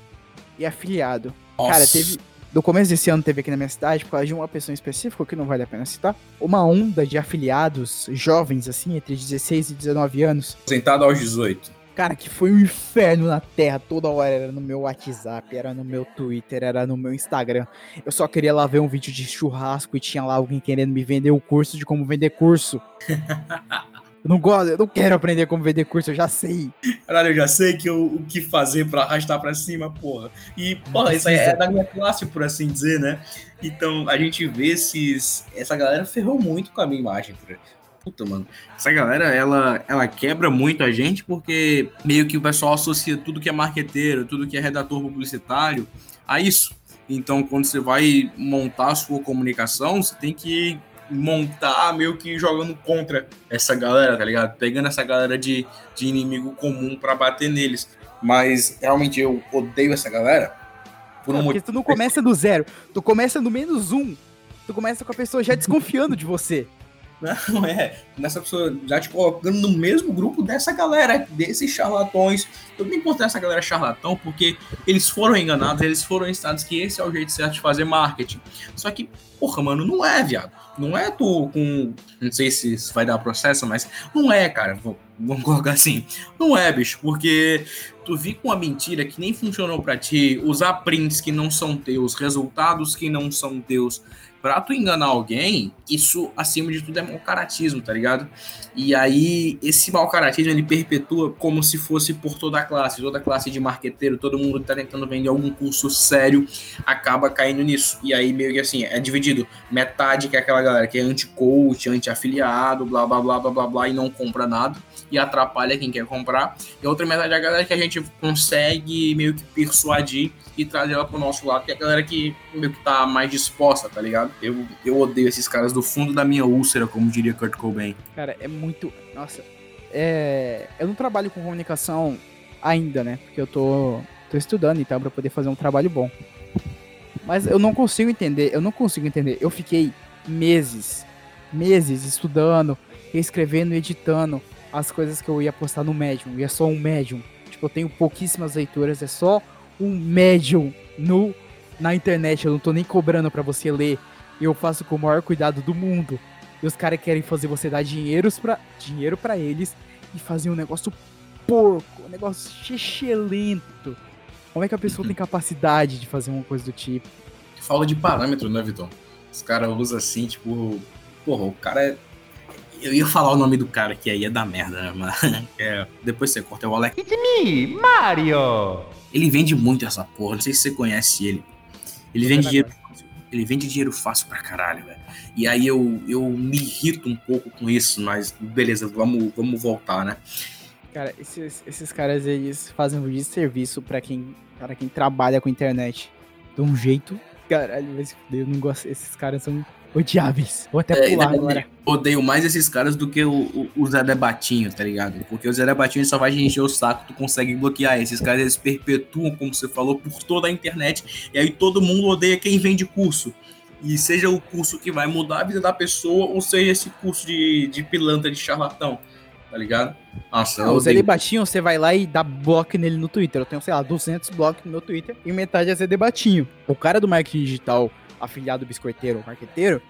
e afiliado. Cara, Nossa. teve. No começo desse ano teve aqui na minha cidade, por causa de uma pessoa em específico, que não vale a pena citar, uma onda de afiliados jovens, assim, entre 16 e 19 anos. Sentado aos 18. Cara, que foi um inferno na terra. Toda hora era no meu WhatsApp, era no meu Twitter, era no meu Instagram. Eu só queria lá ver um vídeo de churrasco e tinha lá alguém querendo me vender o curso de como vender curso. eu não gosto, eu não quero aprender como vender curso, eu já sei. Caralho, eu já sei que eu- o que fazer pra arrastar pra cima, porra. E, porra, isso aí é da minha classe, por assim dizer, né? Então, a gente vê esses. Essa galera ferrou muito com a minha imagem. Puta, mano. Essa galera, ela, ela quebra muito a gente porque meio que o pessoal associa tudo que é marqueteiro, tudo que é redator publicitário a isso. Então, quando você vai montar a sua comunicação, você tem que montar meio que jogando contra essa galera, tá ligado? Pegando essa galera de, de inimigo comum pra bater neles. Mas realmente eu odeio essa galera por um Porque motivo. tu não começa do zero, tu começa no menos um. Tu começa com a pessoa já desconfiando de você. Não é. Nessa pessoa já te colocando no mesmo grupo dessa galera, desses charlatões. Eu nem considero essa galera charlatão, porque eles foram enganados, eles foram ensinados que esse é o jeito certo de fazer marketing. Só que, porra, mano, não é, viado. Não é tu com. Não sei se isso vai dar processo, mas não é, cara. Vamos colocar assim. Não é, bicho, porque tu vir com uma mentira que nem funcionou para ti, usar prints que não são teus, resultados que não são teus, pra tu enganar alguém, isso, acima de tudo, é mau caratismo, tá ligado? E aí, esse mau caratismo, ele perpetua como se fosse por toda a classe, toda a classe de marqueteiro, todo mundo que tá tentando vender algum curso sério, acaba caindo nisso. E aí, meio que assim, é dividido. Metade que é aquela galera que é anti-coach, anti-afiliado, blá, blá, blá, blá, blá, blá, e não compra nada, e atrapalha quem quer comprar. E a outra metade é a galera que a gente consegue meio que persuadir e trazer ela pro nosso lado, que é a galera que meio que tá mais disposta, tá ligado? Eu, eu odeio esses caras do fundo da minha úlcera, como diria Kurt Cobain. Cara, é muito. Nossa. É... Eu não trabalho com comunicação ainda, né? Porque eu tô, tô estudando e tal, pra poder fazer um trabalho bom. Mas eu não consigo entender, eu não consigo entender. Eu fiquei meses, meses estudando, escrevendo, editando as coisas que eu ia postar no Medium. E é só um Medium. Tipo, eu tenho pouquíssimas leituras, é só um Medium no, na internet. Eu não tô nem cobrando para você ler. Eu faço com o maior cuidado do mundo. E os caras querem fazer você dar dinheiros pra, dinheiro para eles e fazer um negócio porco, um negócio xixelento. Como é que a pessoa tem capacidade de fazer uma coisa do tipo? Fala de parâmetro, né, Vitor? Os caras usam assim, tipo, porra, o cara é. Eu ia falar o nome do cara que aí é da merda, né, mano? É, depois você corta é o Alex. It's me, Mario! Ele vende muito essa porra, não sei se você conhece ele. Ele vende dinheiro. Ele vende dinheiro fácil pra caralho, velho. E aí eu, eu me irrito um pouco com isso, mas beleza, vamos, vamos voltar, né? Cara, esses, esses caras, eles fazem um serviço pra quem, pra quem trabalha com internet. De um jeito, caralho, eu não gosto. Esses caras são odiáveis. Vou até É, pular né, agora. Odeio mais esses caras do que o, o, o Zé Debatinho, tá ligado? Porque o Zé Debatinho só vai encher o saco, tu consegue bloquear. Esses caras eles perpetuam, como você falou, por toda a internet. E aí todo mundo odeia quem vende curso. E seja o curso que vai mudar a vida da pessoa, ou seja esse curso de, de pilantra, de charlatão, tá ligado? Nossa, Ah, o Zé. Debatinho, você vai lá e dá bloco nele no Twitter. Eu tenho, sei lá, 200 blocos no meu Twitter e metade é Zé Debatinho. O cara do marketing digital, afiliado biscoiteiro, marqueteiro,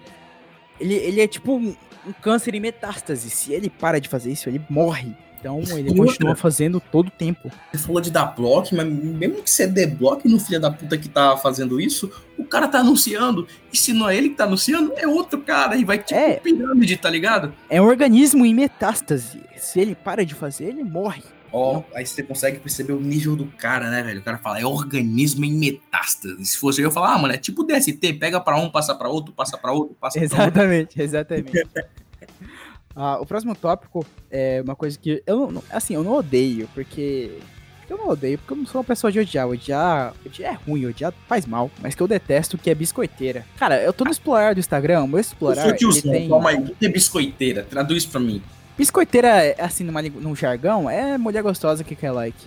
ele, ele é tipo um, um câncer em metástase. Se ele para de fazer isso, ele morre. Então ele E continua outra? fazendo todo o tempo. Você falou de dar bloco, mas mesmo que você dê bloco no filho da puta que tá fazendo isso, o cara tá anunciando. E se não é ele que tá anunciando, é outro cara. E vai tipo É. pirâmide, tá ligado? É um organismo em metástase. Se ele para de fazer, ele morre. Ó, aí você consegue perceber o nível do cara, né, velho? O cara fala, é organismo em metástase. Se fosse eu, eu falar, ah, mano, é tipo DST, pega pra um, passa pra outro, passa pra outro, passa pra outro. Exatamente, exatamente. Ah, o próximo tópico é uma coisa que eu não, assim, eu não odeio, porque eu não odeio, porque eu não sou uma pessoa de odiar. Odiar, odiar é ruim, odiar faz mal, mas que eu detesto que é biscoiteira. Cara, eu tô no explorar do Instagram, meu Eu explorar, sou ele tiozão, tem calma aí. O que é biscoiteira? Traduz pra mim. Biscoiteira assim numa, num jargão, é mulher gostosa que quer like.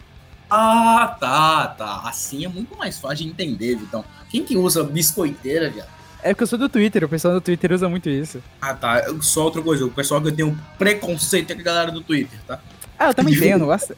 Ah, tá, tá. Assim é muito mais fácil de entender, Vitão. Quem que usa biscoiteira, viado? É porque eu sou do Twitter, o pessoal do Twitter usa muito isso. Ah, tá. Só outra coisa. O pessoal que eu tenho preconceito é com a galera do Twitter, tá? Ah, eu também tenho, eu não gosto.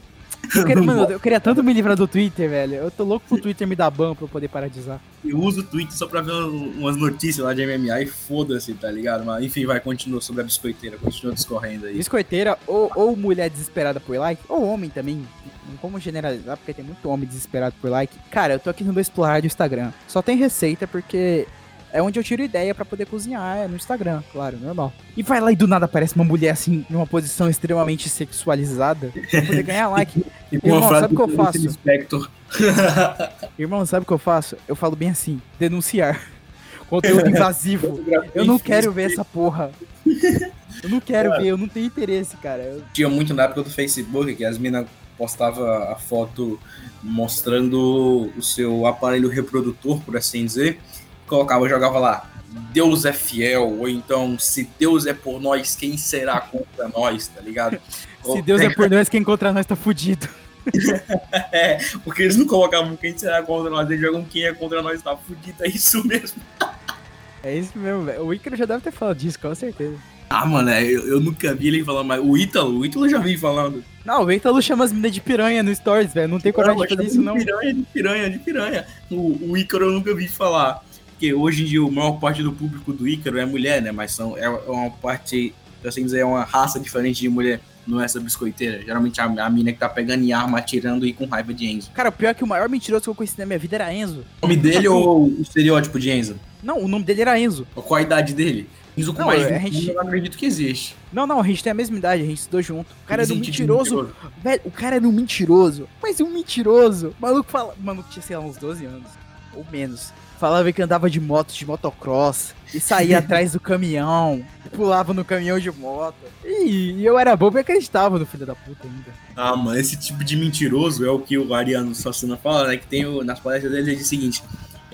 Eu queria, mano, eu queria tanto me livrar do Twitter, velho. Eu tô louco pro Twitter me dar ban pra eu poder parar de usar. Eu uso o Twitter só pra ver um- umas notícias lá de MMA e foda-se, tá ligado? Mas enfim, vai, continua sobre a biscoiteira, continua discorrendo aí. Biscoiteira ou, ou mulher desesperada por like, ou homem também. Não como generalizar, porque tem muito homem desesperado por like. Cara, eu tô aqui no meu explorar do Instagram. Só tem receita porque é onde eu tiro ideia pra poder cozinhar, é no Instagram, claro, normal. E vai lá e do nada aparece uma mulher assim, numa posição extremamente sexualizada, pra poder ganhar like. E com uma Irmão, frase sabe o que eu faço? Lispector. Irmão, sabe o que eu faço? Eu falo bem assim, denunciar. Conteúdo invasivo. Eu não quero ver essa porra. Eu não quero ver, eu não tenho interesse, cara. Eu- Tinha muito na época do Facebook que as minas postavam a foto mostrando o seu aparelho reprodutor, por assim dizer. Colocava, jogava lá, Deus é fiel, ou então, se Deus é por nós, quem será contra nós, tá ligado? Se Deus é por nós, quem encontrar nós tá fudido. É, porque eles não colocavam quem será contra nós, eles jogam quem é contra nós, tá fudido, é isso mesmo. É isso mesmo, velho. O Icaro já deve ter falado disso, com certeza. Ah, mano, é, eu, eu nunca vi ele falando, mas o Ítalo, o Ítalo já vi falando. Não, o Ítalo chama as meninas de piranha no Stories, velho. Não tem coragem de fazer isso, não. De piranha, de piranha, de piranha. O, o Ícaro eu nunca vi falar. Porque hoje em dia a maior parte do público do Ícaro é mulher, né? Mas são, é uma parte, assim dizer, é uma raça diferente de mulher. Não é essa biscoiteira. Geralmente a, a mina que tá pegando em arma, atirando e com raiva de Enzo. Cara, o pior é que o maior mentiroso que eu conheci na minha vida era Enzo. O nome dele ou o estereótipo de Enzo? Não, o nome dele era Enzo. Qual a idade dele? Enzo com Não, mais a de 20 gente- eu não acredito que existe. Não, não, a gente tem a mesma idade, a gente estudou junto. O cara era um de mentiroso. Velho, o cara era um mentiroso. Mas um mentiroso. O maluco fala. O maluco tinha, sei lá, uns 12 anos. Ou menos. Falava que andava de moto, de motocross. E saía atrás do caminhão. Pulava no caminhão de moto. E, e eu era bobo e acreditava no filho da puta ainda. Ah, mano, esse tipo de mentiroso é o que o Ariano Sassuna fala, né? Que tem o- nas palestras dele, ele diz o seguinte: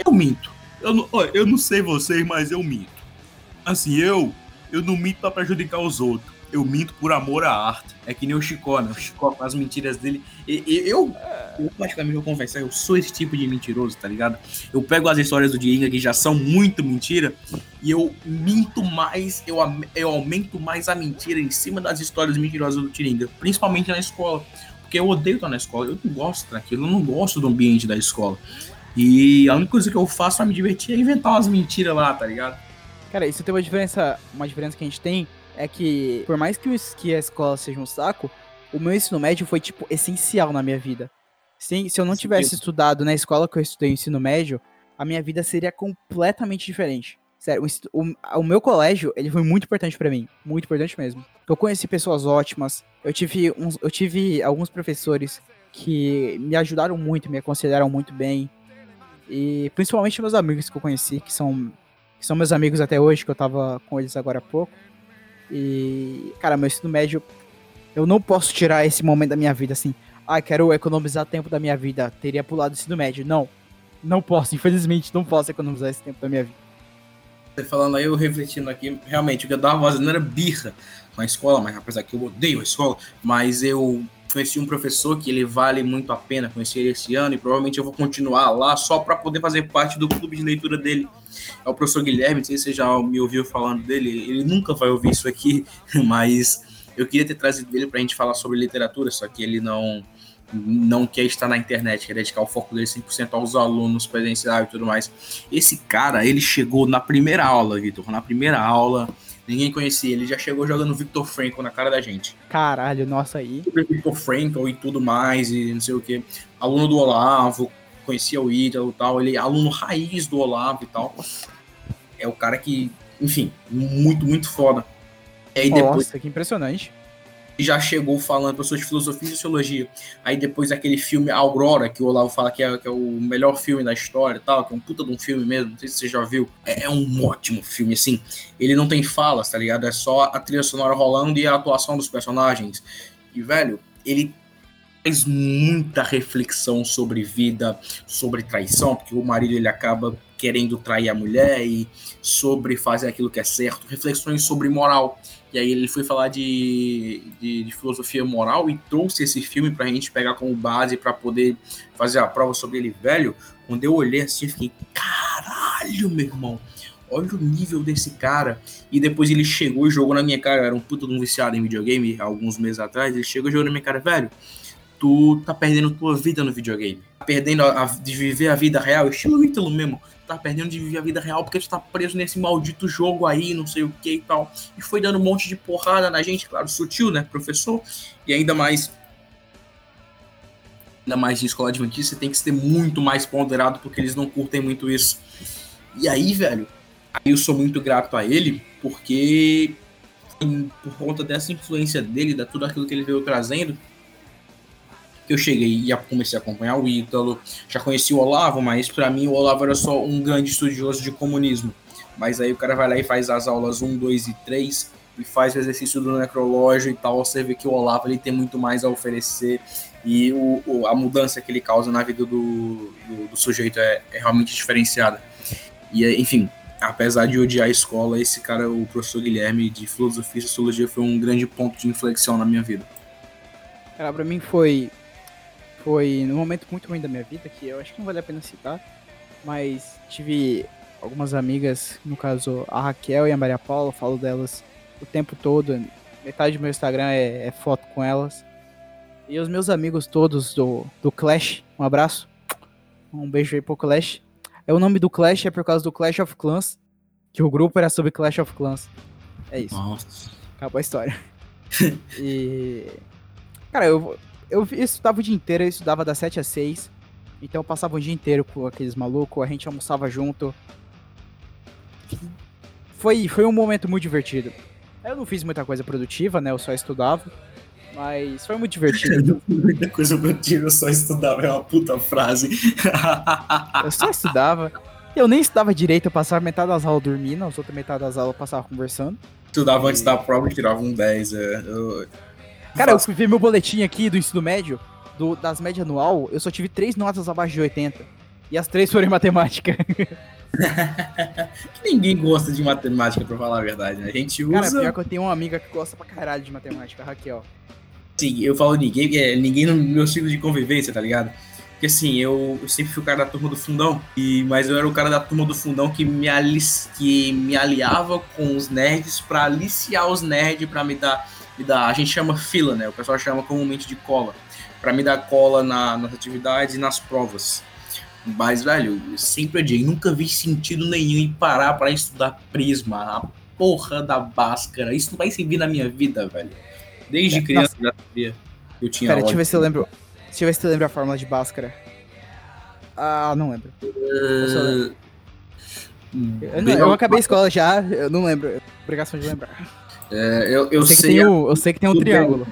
Eu minto. Eu não, ó, eu não sei vocês, mas eu minto. Assim, eu, eu não minto pra prejudicar os outros. Eu minto por amor à arte. É que nem o Chicó, né? O Chicó com as mentiras dele. E, e- eu, eu, praticamente, vou confessar, eu sou esse tipo de mentiroso, tá ligado? Eu pego as histórias do Diringa que já são muito mentira e eu minto mais, eu, eu aumento mais a mentira em cima das histórias mentirosas do Tiringa, principalmente na escola. Porque eu odeio estar na escola, eu não gosto daquilo, eu não gosto do ambiente da escola. E a única coisa que eu faço pra me divertir é inventar umas mentiras lá, tá ligado? Cara, isso tem uma diferença. Uma diferença que a gente tem é que, por mais que, que a escola seja um saco, o meu ensino médio foi, tipo, essencial na minha vida. Se, se eu não Sim. tivesse estudado na escola que eu estudei ensino médio, a minha vida seria completamente diferente. Sério, o, o, o meu colégio, ele foi muito importante pra mim. Muito importante mesmo. Eu conheci pessoas ótimas. Eu tive, uns, eu tive alguns professores que me ajudaram muito, me aconselharam muito bem. E principalmente meus amigos que eu conheci, que são que são meus amigos até hoje, que eu tava com eles agora há pouco. E, cara, meu ensino médio, eu não posso tirar esse momento da minha vida assim. Ah, quero economizar tempo da minha vida, teria pulado o ensino médio. Não, não posso, infelizmente, não posso economizar esse tempo da minha vida. Você falando aí, eu refletindo aqui, realmente, o que eu tava fazendo era birra com a escola, mas apesar que eu odeio a escola, mas eu conheci um professor que ele vale muito a pena, conheci ele esse ano e provavelmente eu vou continuar lá só para poder fazer parte do clube de leitura dele. É o professor Guilherme, não sei se você já me ouviu falando dele, ele nunca vai ouvir isso aqui, mas eu queria ter trazido ele pra gente falar sobre literatura, só que ele não não quer estar na internet, quer dedicar o foco dele 100% aos alunos presenciais e tudo mais. Esse cara, ele chegou na primeira aula, Vitor, na primeira aula, ninguém conhecia ele, já chegou jogando Victor Frankl na cara da gente. Caralho, nossa aí. Victor Frankl e tudo mais, e não sei o que. Aluno do Olavo, conhecia o Ítalo e tal, ele é aluno raiz do Olavo e tal. É o cara que, enfim, muito, muito foda. E aí depois Nossa, que impressionante. Já chegou falando professor de filosofia e sociologia. Aí depois aquele filme Aurora, que o Olavo fala que é, que é o melhor filme da história e tal, que é um puta de um filme mesmo, não sei se você já viu. É, é um ótimo filme, assim. Ele não tem falas, tá ligado? É só a trilha sonora rolando e a atuação dos personagens. E, velho, ele faz muita reflexão sobre vida, sobre traição, porque o marido ele acaba querendo trair a mulher e sobre fazer aquilo que é certo, reflexões sobre moral. E aí ele foi falar de, de, de filosofia moral e trouxe esse filme pra gente pegar como base pra poder fazer a prova sobre ele, velho. Quando eu olhei assim, eu fiquei, caralho, meu irmão. Olha o nível desse cara. E depois ele chegou e jogou na minha cara. Eu era um puta de um viciado em videogame alguns meses atrás. Ele chegou e jogou na minha cara, velho. Tu tá perdendo tua vida no videogame. Tá perdendo a, a- de viver a vida real, estilo Ítalo mesmo. Tá perdendo de viver a vida real porque tu tá preso nesse maldito jogo aí, não sei o que e tal. E foi dando um monte de porrada na gente, claro, sutil, né, professor? E ainda mais. Ainda mais de escola adventista, você tem que ser muito mais ponderado porque eles não curtem muito isso. E aí, velho, aí eu sou muito grato a ele porque por conta dessa influência dele, da tudo aquilo que ele veio trazendo, que eu cheguei e comecei a acompanhar o Ítalo, já conheci o Olavo, mas pra mim o Olavo era só um grande estudioso de comunismo. Mas aí o cara vai lá e faz as aulas 1, 2 e 3 e faz o exercício do necrológio e tal, você vê que o Olavo ele tem muito mais a oferecer e o, o- a mudança que ele causa na vida do, do, do sujeito é, é realmente diferenciada. E enfim, apesar de odiar a escola, esse cara, o professor Guilherme de filosofia e sociologia, foi um grande ponto de inflexão na minha vida. Cara, pra mim foi. Foi num momento muito ruim da minha vida, que eu acho que não vale a pena citar. Mas tive algumas amigas, no caso a Raquel e a Maria Paula, falo delas o tempo todo. Metade do meu Instagram é, é foto com elas. E os meus amigos todos do, do Clash, um abraço. Um beijo aí pro Clash. É o nome do Clash é por causa do Clash of Clans, que o grupo era sobre Clash of Clans. É isso. Nossa. Acabou a história. e. Cara, eu, eu estudava o dia inteiro, eu estudava das 7 às 6. Então eu passava o dia inteiro com aqueles malucos, a gente almoçava junto. Foi, foi um momento muito divertido. Eu não fiz muita coisa produtiva, né? Eu só estudava. Mas foi muito divertido. Muita coisa tiro, eu só estudava, é uma puta frase. Eu só estudava. Eu nem estudava direito, eu passava metade das aulas dormindo, as outras metade das aulas eu passava conversando. Estudava antes da prova e tirava um 10. É. Eu... Cara, eu fui ver meu boletim aqui do ensino médio, do, das médias anual, eu só tive três notas abaixo de 80. E as três foram em matemática. que ninguém gosta de matemática, pra falar a verdade, né? A gente usa. Cara, pior que eu tenho uma amiga que gosta pra caralho de matemática, a Raquel. Sim, eu falo ninguém, é ninguém no meu ciclo de convivência, tá ligado? Porque assim, eu, eu sempre fui o cara da turma do fundão, e, mas eu era o cara da turma do fundão que me, ali, que me aliava com os nerds pra aliciar os nerds pra me dar, me dar. A gente chama fila, né? O pessoal chama comumente de cola. Pra me dar cola na, nas atividades e nas provas. Mas, velho, eu sempre odiei, nunca vi sentido nenhum em parar pra estudar prisma, a porra da Bhaskara. Isso não vai servir na minha vida, velho. Desde É, criança já sabia. que Eu tinha Pera, deixa eu ver se eu lembro. Deixa eu ver se eu lembro a fórmula de Bhaskara. Ah, não lembro. Eu só lembro. Eu, não- eu acabei a escola já, eu não lembro. Obrigação de lembrar. É, eu, eu sei, sei, que tem o, eu sei que tem um triângulo,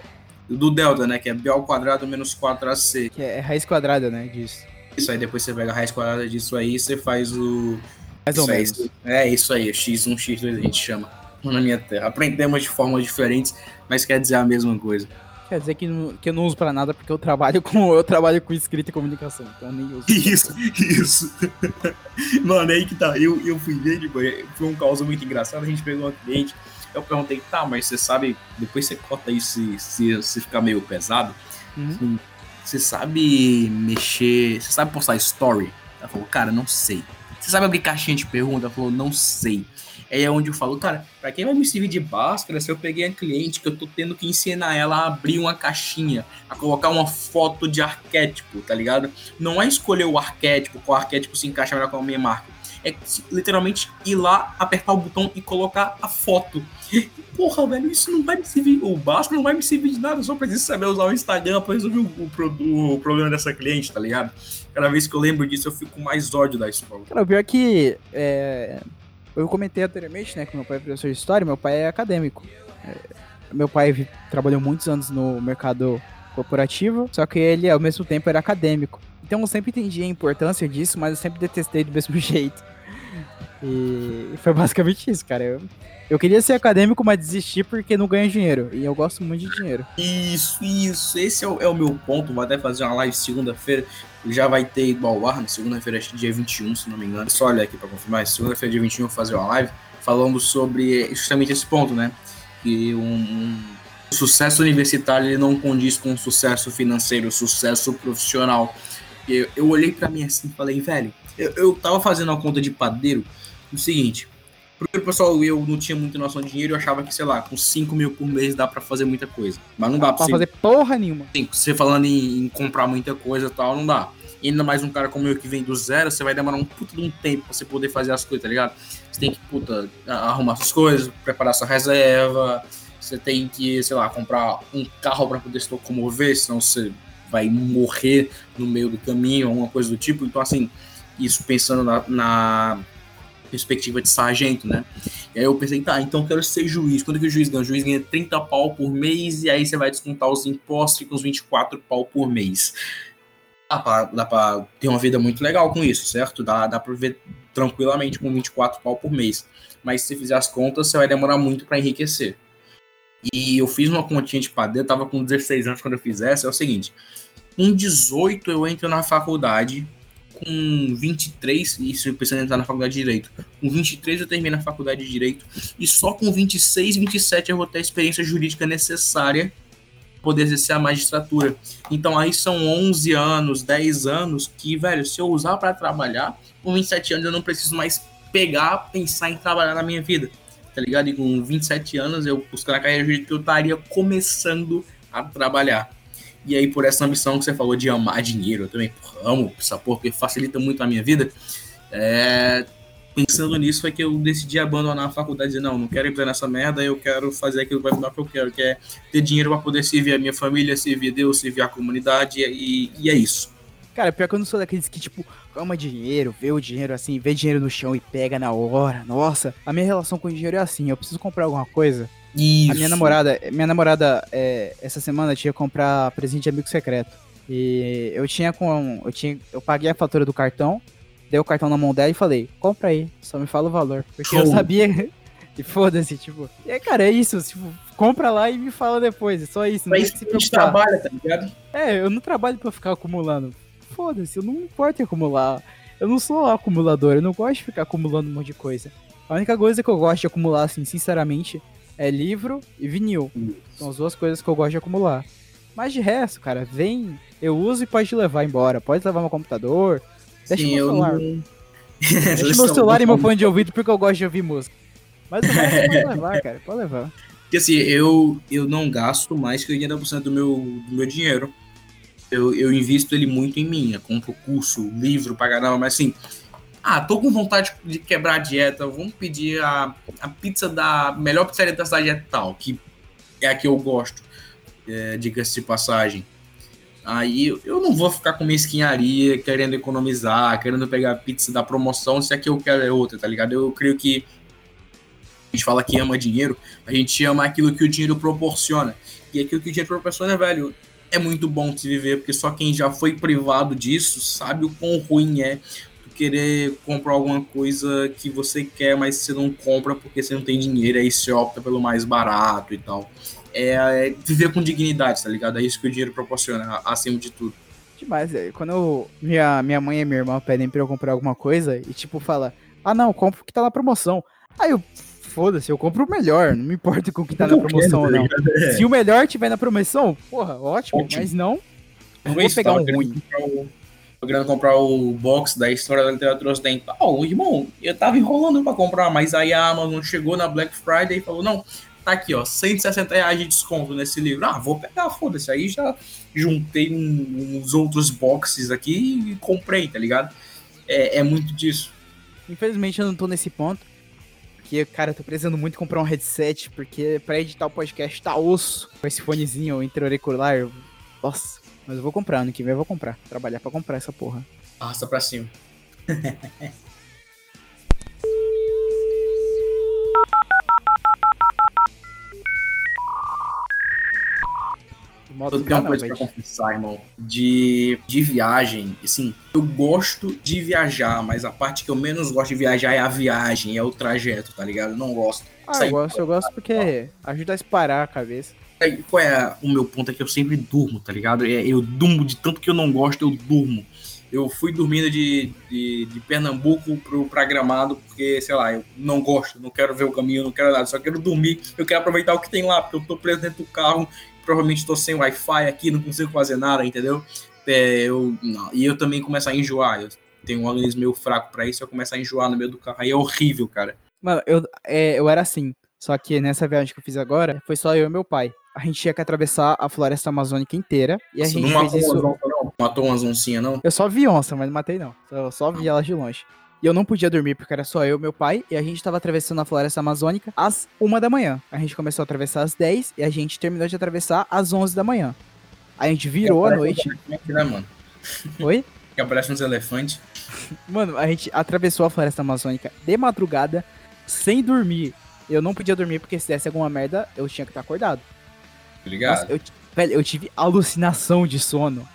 do Delta, né? Que é B ao quadrado menos 4AC. que é raiz quadrada, né? Disso. Isso aí, depois você pega a raiz quadrada disso aí, você faz o. Mais ou aí, menos. É isso aí, X1, X2 a gente chama na minha terra. Aprendemos de formas diferentes, mas quer dizer a mesma coisa. Quer dizer que, não- que eu não uso pra nada porque eu trabalho com eu trabalho com escrita e comunicação, então eu nem uso. Isso, isso. Mano, é aí que tá. Eu, eu fui ver, tipo, foi um caos muito engraçado. A gente pegou uma cliente. Eu perguntei, tá, mas você sabe, depois você corta isso se, se, se ficar meio pesado. Uhum. Você sabe mexer. Você sabe postar story? Ela falou, cara, não sei. Você sabe abrir caixinha de pergunta? Ela falou, não sei. Aí é onde eu falo, cara, pra quem vai me servir de báscara se eu peguei a cliente que eu tô tendo que ensinar ela a abrir uma caixinha, a colocar uma foto de arquétipo, tá ligado? Não é escolher o arquétipo, qual arquétipo se encaixa melhor com a minha marca. É literalmente ir lá, apertar o botão e colocar a foto. Porra, velho, isso não vai me servir. O básico não vai me servir de nada. Eu só preciso saber usar o Instagram pra resolver o, o o problema dessa cliente, tá ligado? Cada vez que eu lembro disso, eu fico mais ódio da escola. Cara, o pior é que. é, eu comentei anteriormente, né, que meu pai é professor de história, meu pai é acadêmico. É, meu pai trabalhou muitos anos no mercado corporativo, só que ele, ao mesmo tempo, era acadêmico. Então eu sempre entendi a importância disso, mas eu sempre detestei do mesmo jeito. E foi basicamente isso, cara. Eu, eu queria ser acadêmico, mas desisti porque não ganho dinheiro. E eu gosto muito de dinheiro. Isso, isso. Esse é o, é o meu ponto. Vou até fazer uma live segunda-feira. Já vai ter ido ao ar, na segunda-feira, acho que dia 21, se não me engano. Só olha aqui pra confirmar. Segunda-feira, dia 21, eu vou fazer uma live falando sobre justamente esse ponto, né? Que um, um sucesso universitário ele não condiz com um sucesso financeiro, sucesso profissional. Eu, eu olhei pra mim assim e falei, velho, eu, eu tava fazendo a conta de padeiro o seguinte. Primeiro, pessoal, eu não tinha muita noção de dinheiro, eu achava que, sei lá, com 5 mil por mês dá pra fazer muita coisa. Mas não dá pra Pra você fazer porra nenhuma. Sim, você falando em, em comprar muita coisa e tal, não dá. E ainda mais um cara como eu que vem do zero, você vai demorar um puta de um tempo pra você poder fazer as coisas, tá ligado? Você tem que, puta, arrumar suas coisas, preparar sua reserva, você tem que, sei lá, comprar um carro pra poder se locomover, senão você vai morrer no meio do caminho, alguma coisa do tipo. Então, assim, isso pensando na, na perspectiva de sargento, né? E aí eu pensei, tá, então eu quero ser juiz. Quando que o juiz ganha? O juiz ganha 30 pau por mês e aí você vai descontar os impostos fica uns 24 pau por mês. Dá pra, dá pra ter uma vida muito legal com isso, certo? Dá, dá pra viver tranquilamente com 24 pau por mês. Mas se você fizer as contas, você vai demorar muito pra enriquecer. E eu fiz uma continha de padeiro, tava com 16 anos quando eu fiz essa, é o seguinte. Com 18 eu entro na faculdade, com 23, isso eu em entrar na faculdade de Direito. Com 23 eu termino a faculdade de Direito. E só com 26, 27 eu vou ter a experiência jurídica necessária para poder exercer a magistratura. Então aí são 11 anos, 10 anos que, velho, se eu usar para trabalhar, com 27 anos eu não preciso mais pegar, pensar em trabalhar na minha vida. tá ligado? E com 27 anos, eu buscando a carreira jurídica, eu estaria começando a trabalhar. E aí, por essa ambição que você falou de amar dinheiro, eu também porra, amo essa porra, porque facilita muito a minha vida. É, pensando nisso, foi que eu decidi abandonar a faculdade dizer, não, não quero entrar nessa merda, eu quero fazer aquilo que vai me dar o que eu quero, que é ter dinheiro para poder servir a minha família, servir Deus, servir a comunidade, e, e é isso. Cara, pior que eu não sou daqueles que, tipo, ama dinheiro, vê o dinheiro assim, vê dinheiro no chão e pega na hora. Nossa, a minha relação com o dinheiro é assim, eu preciso comprar alguma coisa. Isso. A minha namorada, minha namorada, é, essa semana tinha que comprar presente de amigo secreto. E eu tinha com. Eu tinha. Eu paguei a fatura do cartão, dei o cartão na mão dela e falei, compra aí, só me fala o valor. Porque eu Oh. sabia. E foda-se, tipo. E aí, cara, é isso, tipo, compra lá e me fala depois. É só isso, não Mas tem que se a gente preocupar. trabalha, tá ligado? É, eu não trabalho pra ficar acumulando. Foda-se, eu não importo em acumular. Eu não sou acumulador, eu não gosto de ficar acumulando um monte de coisa. A única coisa que eu gosto de acumular, assim, sinceramente, é livro e vinil. São as duas coisas que eu gosto de acumular. Mas de resto, cara, vem, eu uso e pode levar embora. Pode levar meu computador. Deixa Sim, meu eu celular. não... Deixa meu celular e meu fone de ouvido porque eu gosto de ouvir música. Mas o resto pode levar, cara, pode levar. Porque assim, eu, eu não gasto mais que 80% do meu, do meu dinheiro. Eu, eu invisto ele muito em mim. Eu compro curso, livro pra caramba, mas assim. Ah, tô com vontade de quebrar a dieta. Vamos pedir a, a pizza da melhor pizzaria da cidade é tal, que é a que eu gosto, é, diga-se de passagem. Aí eu- não vou ficar com mesquinharia, querendo economizar, querendo pegar a pizza da promoção, se a que eu quero é outra, tá ligado? Eu creio que a gente fala que ama dinheiro, a gente ama aquilo que o dinheiro proporciona. E aquilo que o dinheiro proporciona, velho, é muito bom se viver, porque só quem já foi privado disso sabe o quão ruim é querer comprar alguma coisa que você quer, mas você não compra porque você não tem dinheiro, aí você opta pelo mais barato e tal. É, é viver com dignidade, tá ligado? É isso que o dinheiro proporciona, acima de tudo. Demais, velho. Quando eu- minha, minha mãe e minha irmã pedem pra eu comprar alguma coisa e, tipo, fala, ah, não, compra o que tá na promoção. Aí eu, foda-se, eu compro o melhor, não me importa com o que tá na promoção ou não. Se o melhor tiver na promoção, porra, ótimo, Ótimo. mas não, eu vou pegar um tava ruim. o- Tô querendo comprar o box da história da literatura ocidental. Irmão, eu tava enrolando pra comprar, mas aí a Amazon chegou na Black Friday e falou: não, tá aqui, ó, 160 reais de desconto nesse livro. Ah, vou pegar, foda-se. Aí já juntei um- uns outros boxes aqui e comprei, tá ligado? É, é muito disso. Infelizmente eu não tô nesse ponto. Porque, cara, tô precisando muito comprar um headset, porque pra editar o podcast tá osso. Com esse fonezinho intra-auricular. Nossa, mas eu vou comprar, ano que vem eu vou comprar. Trabalhar pra comprar essa porra. Arrasta pra cima. modo Eu tenho uma coisa pra confessar, irmão. De, de viagem, assim, eu gosto de viajar, mas a parte que eu menos gosto de viajar é a viagem, é o trajeto, tá ligado? Eu não gosto. Ah, Sair eu gosto, eu gosto porque ajuda a esparar a cabeça. Qual é o meu ponto? É que eu sempre durmo, tá ligado? É, Eu durmo de tanto que eu não gosto, eu durmo. Eu fui dormindo de, de, de Pernambuco pro, pra Gramado, porque, sei lá, eu não gosto, não quero ver o caminho, não quero nada, só quero dormir, eu quero aproveitar o que tem lá, porque eu tô preso dentro do carro, provavelmente tô sem Wi-Fi aqui, não consigo fazer nada, entendeu? É, eu, não. E eu também começo a enjoar, eu tenho um organismo meio fraco pra isso, eu começo a enjoar no meio do carro, aí é horrível, cara. Mano, eu, é, eu era assim. Só que nessa viagem que eu fiz agora, foi só eu e meu pai. A gente tinha que atravessar a floresta amazônica inteira. E a Nossa, gente não fez matou isso. umas onças, não? Matou umas oncinhas, não? Eu só vi onça, mas não matei não. Eu só vi elas de longe. E eu não podia dormir porque era só eu e meu pai. E a gente tava atravessando a floresta amazônica às uma da manhã. A gente começou a atravessar às 10 e a gente terminou de atravessar às 11 da manhã. A gente virou à noite. Né, mano? Oi? Que aparece uns elefantes. Mano, a gente atravessou a floresta amazônica de madrugada, sem dormir. Eu não podia dormir porque se desse alguma merda, eu tinha que estar acordado. Tá ligado? Nossa, eu, velho, eu tive alucinação de sono.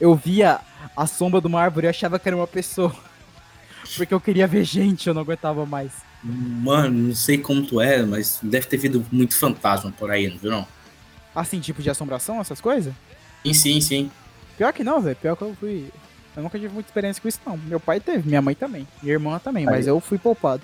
Eu via a sombra de uma árvore e achava que era uma pessoa. Porque eu queria ver gente, eu não aguentava mais. Mano, não sei como tu é, mas deve ter vindo muito fantasma por aí, não viu não? Assim, tipo de assombração, essas coisas? Sim, sim, sim. Pior que não, velho. Pior que eu fui. Eu nunca tive muita experiência com isso, não. Meu pai teve, minha mãe também. Minha irmã também, mas Aí. eu fui poupado.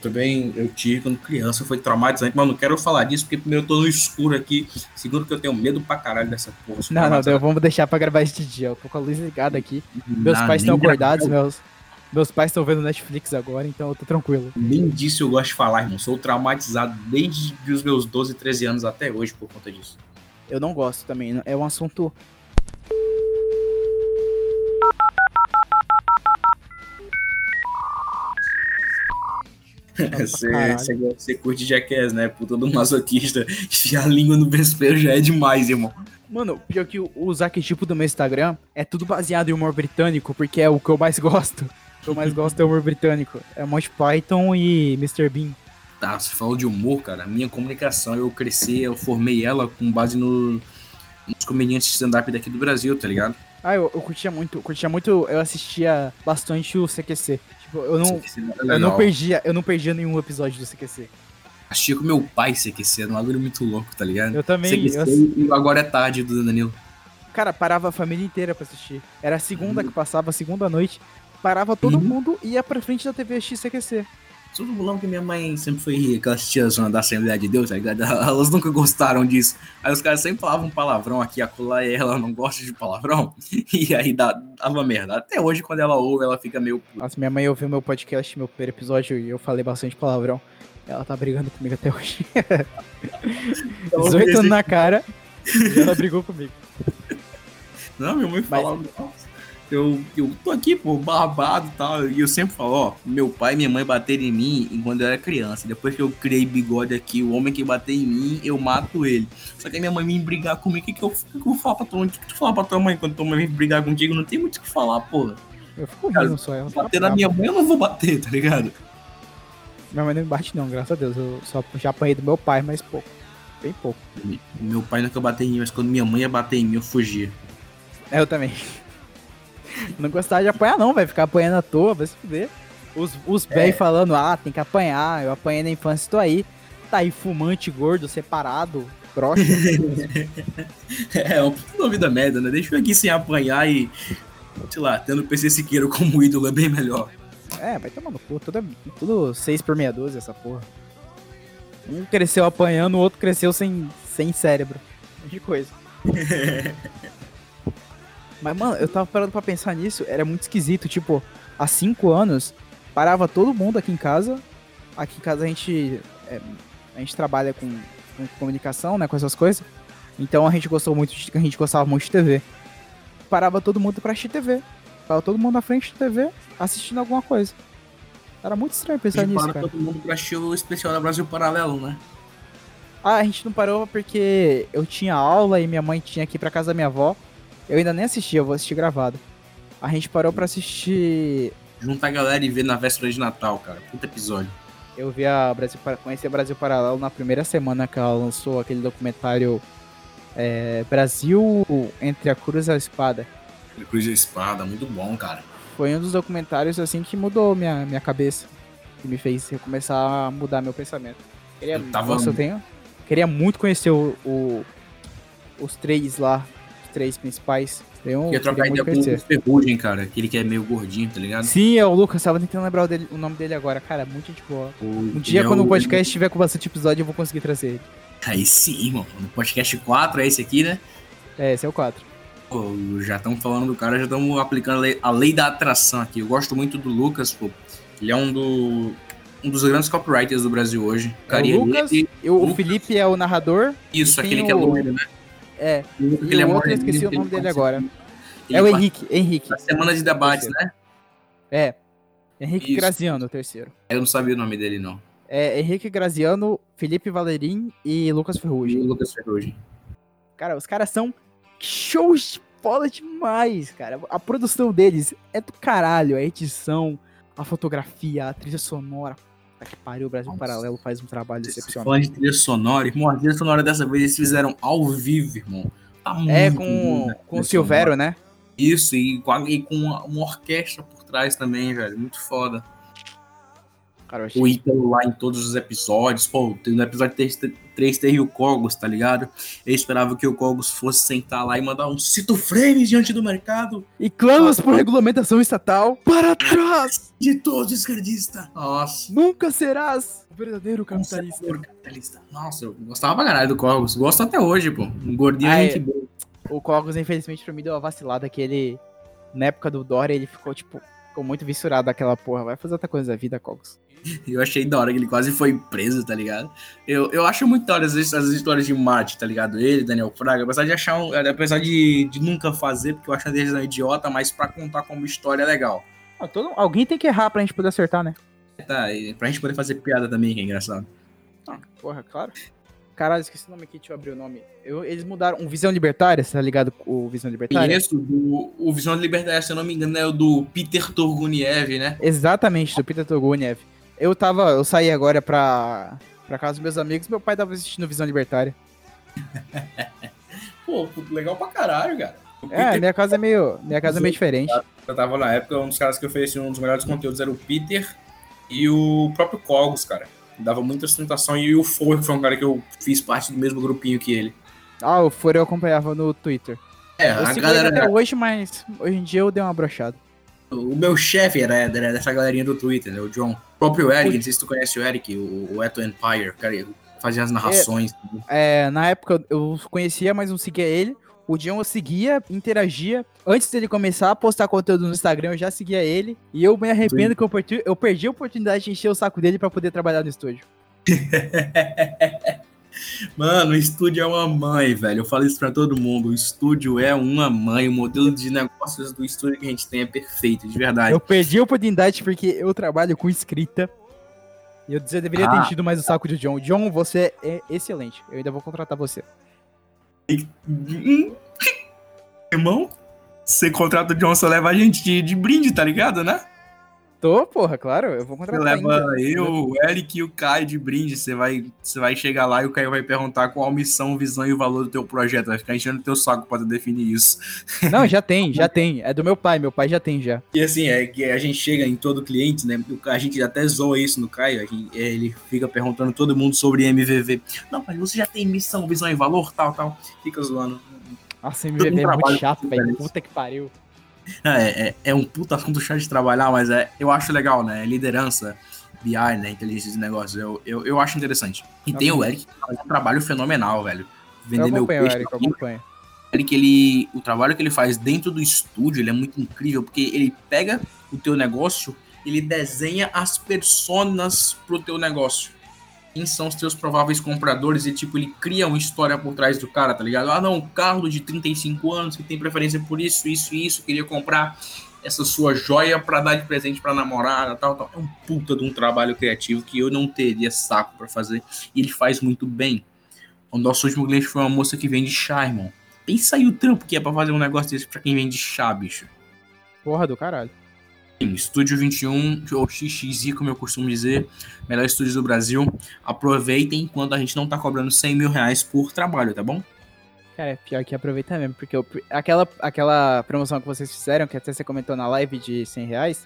Também eu tive quando criança, foi traumatizante. Mano, não quero falar disso porque primeiro eu tô no escuro aqui. Segundo que eu tenho medo pra caralho dessa porra. Não, não, vamos deixar pra gravar este dia. Eu tô com a luz ligada aqui. Meus Não, pais estão acordados, meus, Meus pais estão vendo Netflix agora, então eu tô tranquilo. Nem disso eu gosto de falar, irmão. Sou traumatizado desde os meus 12, 13 anos até hoje por conta disso. Eu não gosto também. É um assunto. Você, curte Jackass, né? Puta do masoquista. Enfiar a língua no vespeiro já é demais, irmão. Mano, pior que o- os arquetipos do meu Instagram é tudo baseado em humor britânico, porque é o que eu mais gosto. Que eu mais gosto é humor britânico. É Monty Python e Mr. Bean. Tá, você falou de humor, cara. Minha comunicação, eu cresci, eu formei ela com base no, nos comediantes de stand-up daqui do Brasil, tá ligado? Ah, eu, eu curtia muito, eu curtia muito, eu assistia bastante o CQC. Tipo, eu não, é eu não perdia, eu não perdia nenhum episódio do CQC. Assistia com meu pai CQC, era um bagulho muito louco, tá ligado? Eu também, CQC eu- agora é tarde do Danilo. Cara, parava a família inteira pra assistir. Era a segunda que passava, a segunda noite. Parava todo Uhum. mundo e ia pra frente da TV assistir CQC. Todo mundo que minha mãe sempre foi aquelas tiazona da Assembleia de Deus, tá ligado? Elas nunca gostaram disso. Aí os caras sempre falavam palavrão aqui, acolá, e ela não gosta de palavrão. E aí dá- dava merda. Até hoje, quando ela ouve, ela fica meio. Nossa, minha mãe ouviu meu podcast, meu primeiro episódio, e eu falei bastante palavrão. Ela tá brigando comigo até hoje. 18 anos na cara, e ela brigou comigo. Não, minha mãe Mas- falava. "Nossa, Eu, eu tô aqui, pô, barbado e tal. E eu sempre falo, ó, meu pai e minha mãe bateram em mim quando eu era criança. Depois que eu criei bigode aqui, o homem que bater em mim, eu mato ele. Só que a minha mãe vem brigar comigo. O que, que, eu, que, que eu falo pra tua mãe? O que, que tu fala pra tua mãe quando tua mãe vem brigar contigo? Não tem muito o que falar, porra. Eu fico rindo só. Fica Bater na minha mãe, eu não vou bater, tá ligado? Minha mãe não me bate, não, graças a Deus. Eu só já apanhei do meu pai, mas pouco. Bem pouco. Meu pai nunca bateu em mim, mas quando minha mãe ia bater em mim, eu fugia. É, eu também. Não gostava de apanhar, não, vai ficar apanhando à toa, vai se fuder. Os, os véi falando, ah, tem que apanhar, eu apanhei na infância, tô aí. Tá aí fumante, gordo, separado, broxa. É, uma puta uma vida merda, né? Deixa eu aqui sem apanhar e, sei lá, tendo o PC Siqueiro como ídolo é bem melhor. é, vai tomar no cu, tudo, tudo 6 por meia dúzia essa porra. Um cresceu apanhando, o outro cresceu sem, sem cérebro. Um de coisa. Mas, mano, eu tava parando pra pensar nisso, era muito esquisito. Tipo, há cinco anos, parava todo mundo aqui em casa. Aqui em casa a gente, é, a gente trabalha com, com comunicação, né, com essas coisas. Então a gente gostou muito, de, a gente gostava muito de TV. Parava todo mundo pra assistir TV. Parava todo mundo na frente da TV, assistindo alguma coisa. Era muito estranho pensar nisso, para cara. todo mundo pra assistir o especial da Brasil Paralelo, né? Ah, a gente não parou porque eu tinha aula e minha mãe tinha que ir pra casa da minha avó. Eu ainda nem assisti, eu vou assistir gravado. A gente parou pra assistir. Juntar a galera e ver na véspera de Natal, cara. Puta episódio. Eu vi a Brasil, conheci a Brasil Paralelo na primeira semana que ela lançou aquele documentário é, Brasil entre a Cruz e a Espada. Cruz e Espada, muito bom, cara. Foi um dos documentários assim que mudou minha, minha cabeça. Que me fez começar a mudar meu pensamento. Queria, Eu tava- Nossa, eu tenho. Queria muito conhecer o, o- os três lá, três principais. Tenho, Queria trocar ideia com o. Ferrugem, cara. Aquele que é meio gordinho, tá ligado? Sim, é o Lucas, tava tentando lembrar o, dele- o nome dele agora. Cara, muito gente boa. Um dia, quando o podcast estiver com bastante episódio, eu vou conseguir trazer ele. Aí sim, mano. No podcast 4 é esse aqui, né? É, esse é o 4. Pô, já estamos falando do cara, já estamos aplicando a lei, a lei da atração aqui. Eu gosto muito do Lucas, pô. Ele é um, do, um dos grandes copywriters do Brasil hoje. É o Lucas, dele- e o Lucas. Felipe é o narrador. Isso, aquele que é o- loiro, né? É, e ele é o outro eu esqueci o nome dele agora. É o Henrique, Henrique. Semana de debates, né? É. Henrique Isso. Graziano, o terceiro. Eu não sabia o nome dele, não. É Henrique Graziano, Felipe Valerim e Lucas Ferrugem. Lucas Ferrugem. Cara, os caras são shows de bola demais, cara. A produção deles é do caralho. A edição, a fotografia, a trilha sonora. Que pariu, o Brasil Nossa. Paralelo faz um trabalho excepcional. Falando de trilha sonora, irmão, a trilha sonora dessa vez eles fizeram ao vivo, irmão. Tá É, com, né, com o Silvério, sonora. né? Isso, e e com uma, uma orquestra por trás também, velho. Muito foda. Cara, achei O Ítalo lá em todos os episódios. Pô, no episódio 3 teve o Cogos, tá ligado? Eu esperava que o Cogos fosse sentar lá e mandar um cito frames diante do mercado E clamamos por regulamentação estatal para trás! de todos os esquerdistas. Nossa. Nunca serás o verdadeiro capitalista. Conservador capitalista. Nossa, eu gostava pra caralho do Cogos. Gosto até hoje, pô. Um gordinho Ah, é é. gente boa. O Cogos, infelizmente, pra mim deu uma vacilada que ele, na época do Dória, ele ficou tipo. Ficou muito viscerado daquela porra. Vai fazer outra coisa da vida, Cogos. Eu achei da hora que ele quase foi preso, tá ligado? Eu, eu acho muito da hora as, as histórias de Marte, tá ligado? Ele, Daniel Fraga, apesar de achar um, apesar de, de nunca fazer, porque eu acho a decisão idiota, mas pra contar como história é legal. Ah, todo- alguém tem que errar pra gente poder acertar, né? Tá, e pra gente poder fazer piada também, que é engraçado. Ah, porra, claro. Caralho, esqueci o nome aqui, deixa eu abrir o nome. Eu- eles mudaram um Visão Libertária, você tá ligado com o Visão Libertária? Conheço do, o Visão Liberdade, se eu não me engano, é o do Peter Turguniev, né? Exatamente, do Peter Turguniev. Eu tava, eu saí agora pra, pra casa dos meus amigos, meu pai tava assistindo Visão Libertária. Pô, legal pra caralho, cara. É, Peter- minha casa é meio, minha casa é meio diferente. Eu tava na época, um dos caras que oferecia um dos melhores conteúdos era o Peter e o próprio Cogos, cara. Dava muita sustentação. E o que foi um cara que eu fiz parte do mesmo grupinho que ele. Ah, o Foro eu acompanhava no Twitter. É, Eu a galera. até hoje, mas hoje em dia eu dei uma brochada. O meu chefe era, era dessa galerinha do Twitter, né? O John. O próprio Eric, não sei se tu conhece o Eric, o, o Eto Empire, cara, fazia as narrações. É, na época eu conhecia, mas não seguia ele. O John eu seguia, interagia. Antes dele começar a postar conteúdo no Instagram, eu já seguia ele. E eu me arrependo que eu perdi, eu perdi a oportunidade de encher o saco dele pra poder trabalhar no estúdio. Mano, o estúdio é uma mãe, velho. Eu falo isso pra todo mundo. O estúdio é uma mãe. O modelo de negócios do estúdio que a gente tem é perfeito, de verdade. Eu perdi a oportunidade porque eu trabalho com escrita. E eu eu deveria Ah. ter enchido mais o saco de John. John, você é excelente. Eu ainda vou contratar você. Irmão, você contrata o John, você leva a gente de, de brinde, tá ligado, né? Tô, porra, claro. Eu vou Você contratar leva ainda. eu, o Eric e o Caio de brinde. Você vai, você vai chegar lá e o Caio vai perguntar qual a missão, visão e o valor do teu projeto. Vai ficar enchendo o teu saco pra tu definir isso. Não, já tem, já tem. É do meu pai. Meu pai já tem já. E assim, é que a gente chega em todo cliente, né? o- A gente até zoa isso no Caio. a gente- é, ele fica perguntando todo mundo sobre MVV. Não, mas você já tem missão, visão e valor, tal, tal. Fica zoando. Nossa, MVV é muito chato, velho. isso. Puta que pariu. É, é, é um puta assunto chato de trabalhar, mas é, eu acho legal, né? Liderança, BI, né? Inteligência de negócios. Eu, eu, eu acho interessante. E tem o Eric, que faz um trabalho fenomenal, velho. Vender meu peixe. Eric, eu acompanho. Eric, ele, o trabalho que ele faz dentro do estúdio, ele é muito incrível, porque ele pega o teu negócio, ele desenha as personas pro teu negócio. Quem são os teus prováveis compradores e, tipo, ele cria uma história por trás do cara, tá ligado? Ah, não, Carlos de 35 anos, que tem preferência por isso, isso e isso, queria comprar essa sua joia pra dar de presente pra namorada, tal, tal. É um puta de um trabalho criativo que eu não teria saco pra fazer. E ele faz muito bem. O nosso último cliente foi uma moça que vende chá, irmão. Pensa aí o trampo que é pra fazer um negócio desse pra quem vende chá, bicho. Porra do caralho. Sim, Estúdio 21, ou XXI, como eu costumo dizer, melhor estúdio do Brasil. Aproveitem enquanto a gente não tá cobrando 100 mil reais por trabalho, tá bom? Cara, é pior que aproveitar mesmo, porque eu- aquela, aquela promoção que vocês fizeram, que até você comentou na live de 100 reais,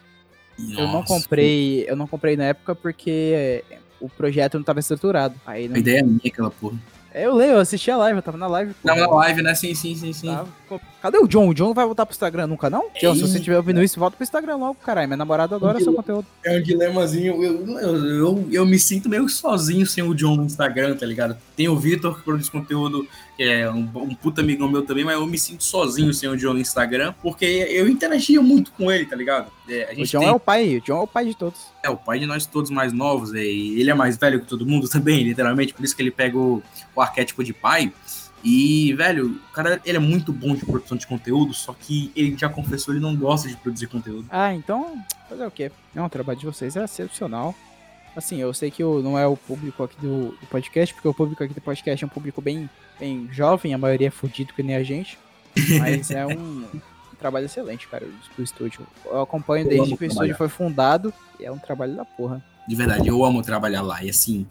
eu não Nossa, comprei, eu não comprei na época porque o projeto não tava estruturado. Aí não... A ideia é minha, aquela porra. Eu leio, eu assisti a live, eu tava na live. Tava na live, né? Sim, sim, sim, sim. Tava. Cadê o John? O John não vai voltar pro Instagram nunca, não? John, se você estiver ouvindo isso, volta pro Instagram logo, caralho. Minha namorada adora seu conteúdo. É um dilemazinho. Eu, eu, eu, eu me sinto meio sozinho sem o John no Instagram, tá ligado? Tem o Vitor que produz conteúdo, que é um, um puta amigão meu também, mas eu me sinto sozinho sem o John no Instagram, porque eu interagia muito com ele, tá ligado? É, a O gente John tem, é o pai, o John é o pai de todos. é o pai de nós todos mais novos, é, e ele é mais velho que todo mundo também, literalmente, por isso que ele pega o, o arquétipo de pai. E, velho, o cara, ele é muito bom de produção de conteúdo, só que ele já confessou, ele não gosta de produzir conteúdo. Ah, então, fazer o quê? Não, o trabalho de vocês é excepcional. Assim, eu sei que não é o público aqui do, do podcast, porque o público aqui do podcast é um público bem, bem jovem, a maioria é fudido que nem a gente. Mas é um, um trabalho excelente, cara, do estúdio. Eu acompanho Eu desde que o estúdio foi fundado e é um trabalho da porra. De verdade, eu amo trabalhar lá. E assim,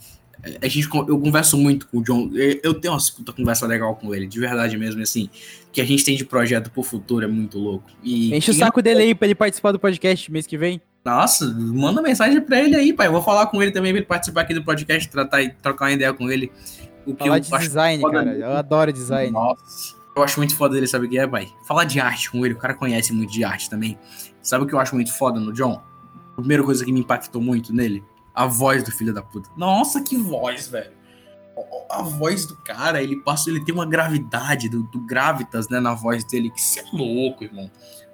a gente, eu converso muito com o John. eu- tenho uma puta conversa legal com ele, de verdade mesmo. e Assim, que a gente tem de projeto pro futuro é muito louco. E, Enche o saco dele aí pra ele participar do podcast mês que vem. Nossa, manda mensagem pra ele aí, pai. Eu vou falar com ele também pra ele participar aqui do podcast, tratar e trocar uma ideia com ele. O que Falar eu de acho design, foda cara. Eu adoro design. Nossa. Eu acho muito foda dele, sabe o que é, pai? Falar de arte com ele, o cara conhece muito de arte também. Sabe o que eu acho muito foda no John? A primeira coisa que me impactou muito nele? A voz do filho da puta. Nossa, que voz, velho. A voz do cara, ele passa, ele tem uma gravidade do, do gravitas, né, na voz dele, que você é louco, irmão.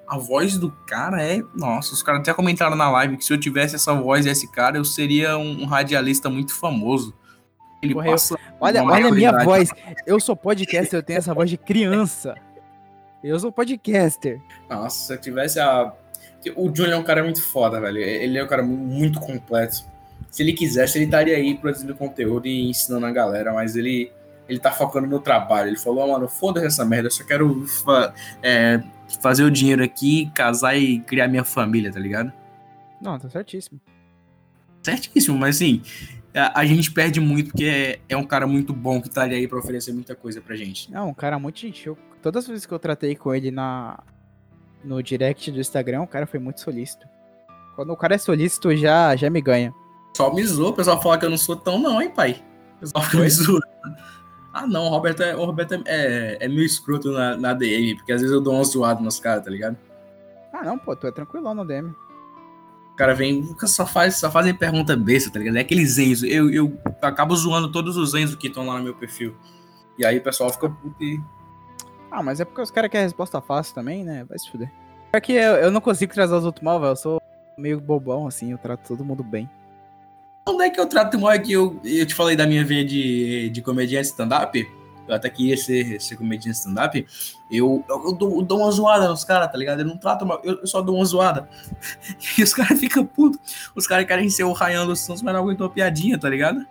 A voz do cara é. Nossa, os caras até comentaram na live que se eu tivesse essa voz e esse cara, eu seria um, um radialista muito famoso. Ele passa. Olha, olha a minha voz. Eu sou podcaster, eu tenho essa voz de criança. Eu sou podcaster. Nossa, se eu tivesse a. O Julian é um cara muito foda, velho. Ele é um cara mu- muito completo. Se ele quisesse, ele estaria aí produzindo conteúdo e ensinando a galera, mas ele, ele tá focando no trabalho. Ele falou, "Ah, mano, foda-se essa merda, eu só quero é, fazer o dinheiro aqui, casar e criar minha família, tá ligado? Não, tá certíssimo. Certíssimo, mas assim, a, a gente perde muito porque é, é um cara muito bom que estaria aí pra oferecer muita coisa pra gente. Não, um cara muito gentil. Todas as vezes que eu tratei com ele na no direct do Instagram, o cara foi muito solícito. Quando o cara é solícito, já, já me ganha. Só me zoou, o pessoal fala que eu não sou tão não, hein, pai? O pessoal fica me zoando. Ah, não, o Roberto, é, o Roberto é, é, é meio escroto na, na DM, porque às vezes eu dou uma zoada nos caras, tá ligado? Ah, não, pô, tu é tranquilão no DM. O cara vem, só, faz, só fazem pergunta besta, tá ligado? É aqueles Enzo. Eu, eu acabo zoando todos os Enzo que estão lá no meu perfil. E aí o pessoal fica puto e. Ah, mas é porque os caras querem resposta fácil também, né? Vai se fuder. É que eu, eu não consigo trazer os outros mal, velho. Eu sou meio bobão, assim, eu trato todo mundo bem. Onde é que eu trato é que eu, eu te falei da minha veia de, de comediante stand-up? Eu até queria ser, ser comediante stand-up. Eu, eu, eu dou, eu dou uma zoada nos caras, tá ligado? Eu não trato mal, eu, eu só dou uma zoada. E os caras ficam putos. Os caras querem ser o Ryan dos Santos, mas não aguentou a piadinha, tá ligado?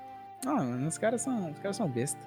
Ah, mano, os caras são, os caras são besta.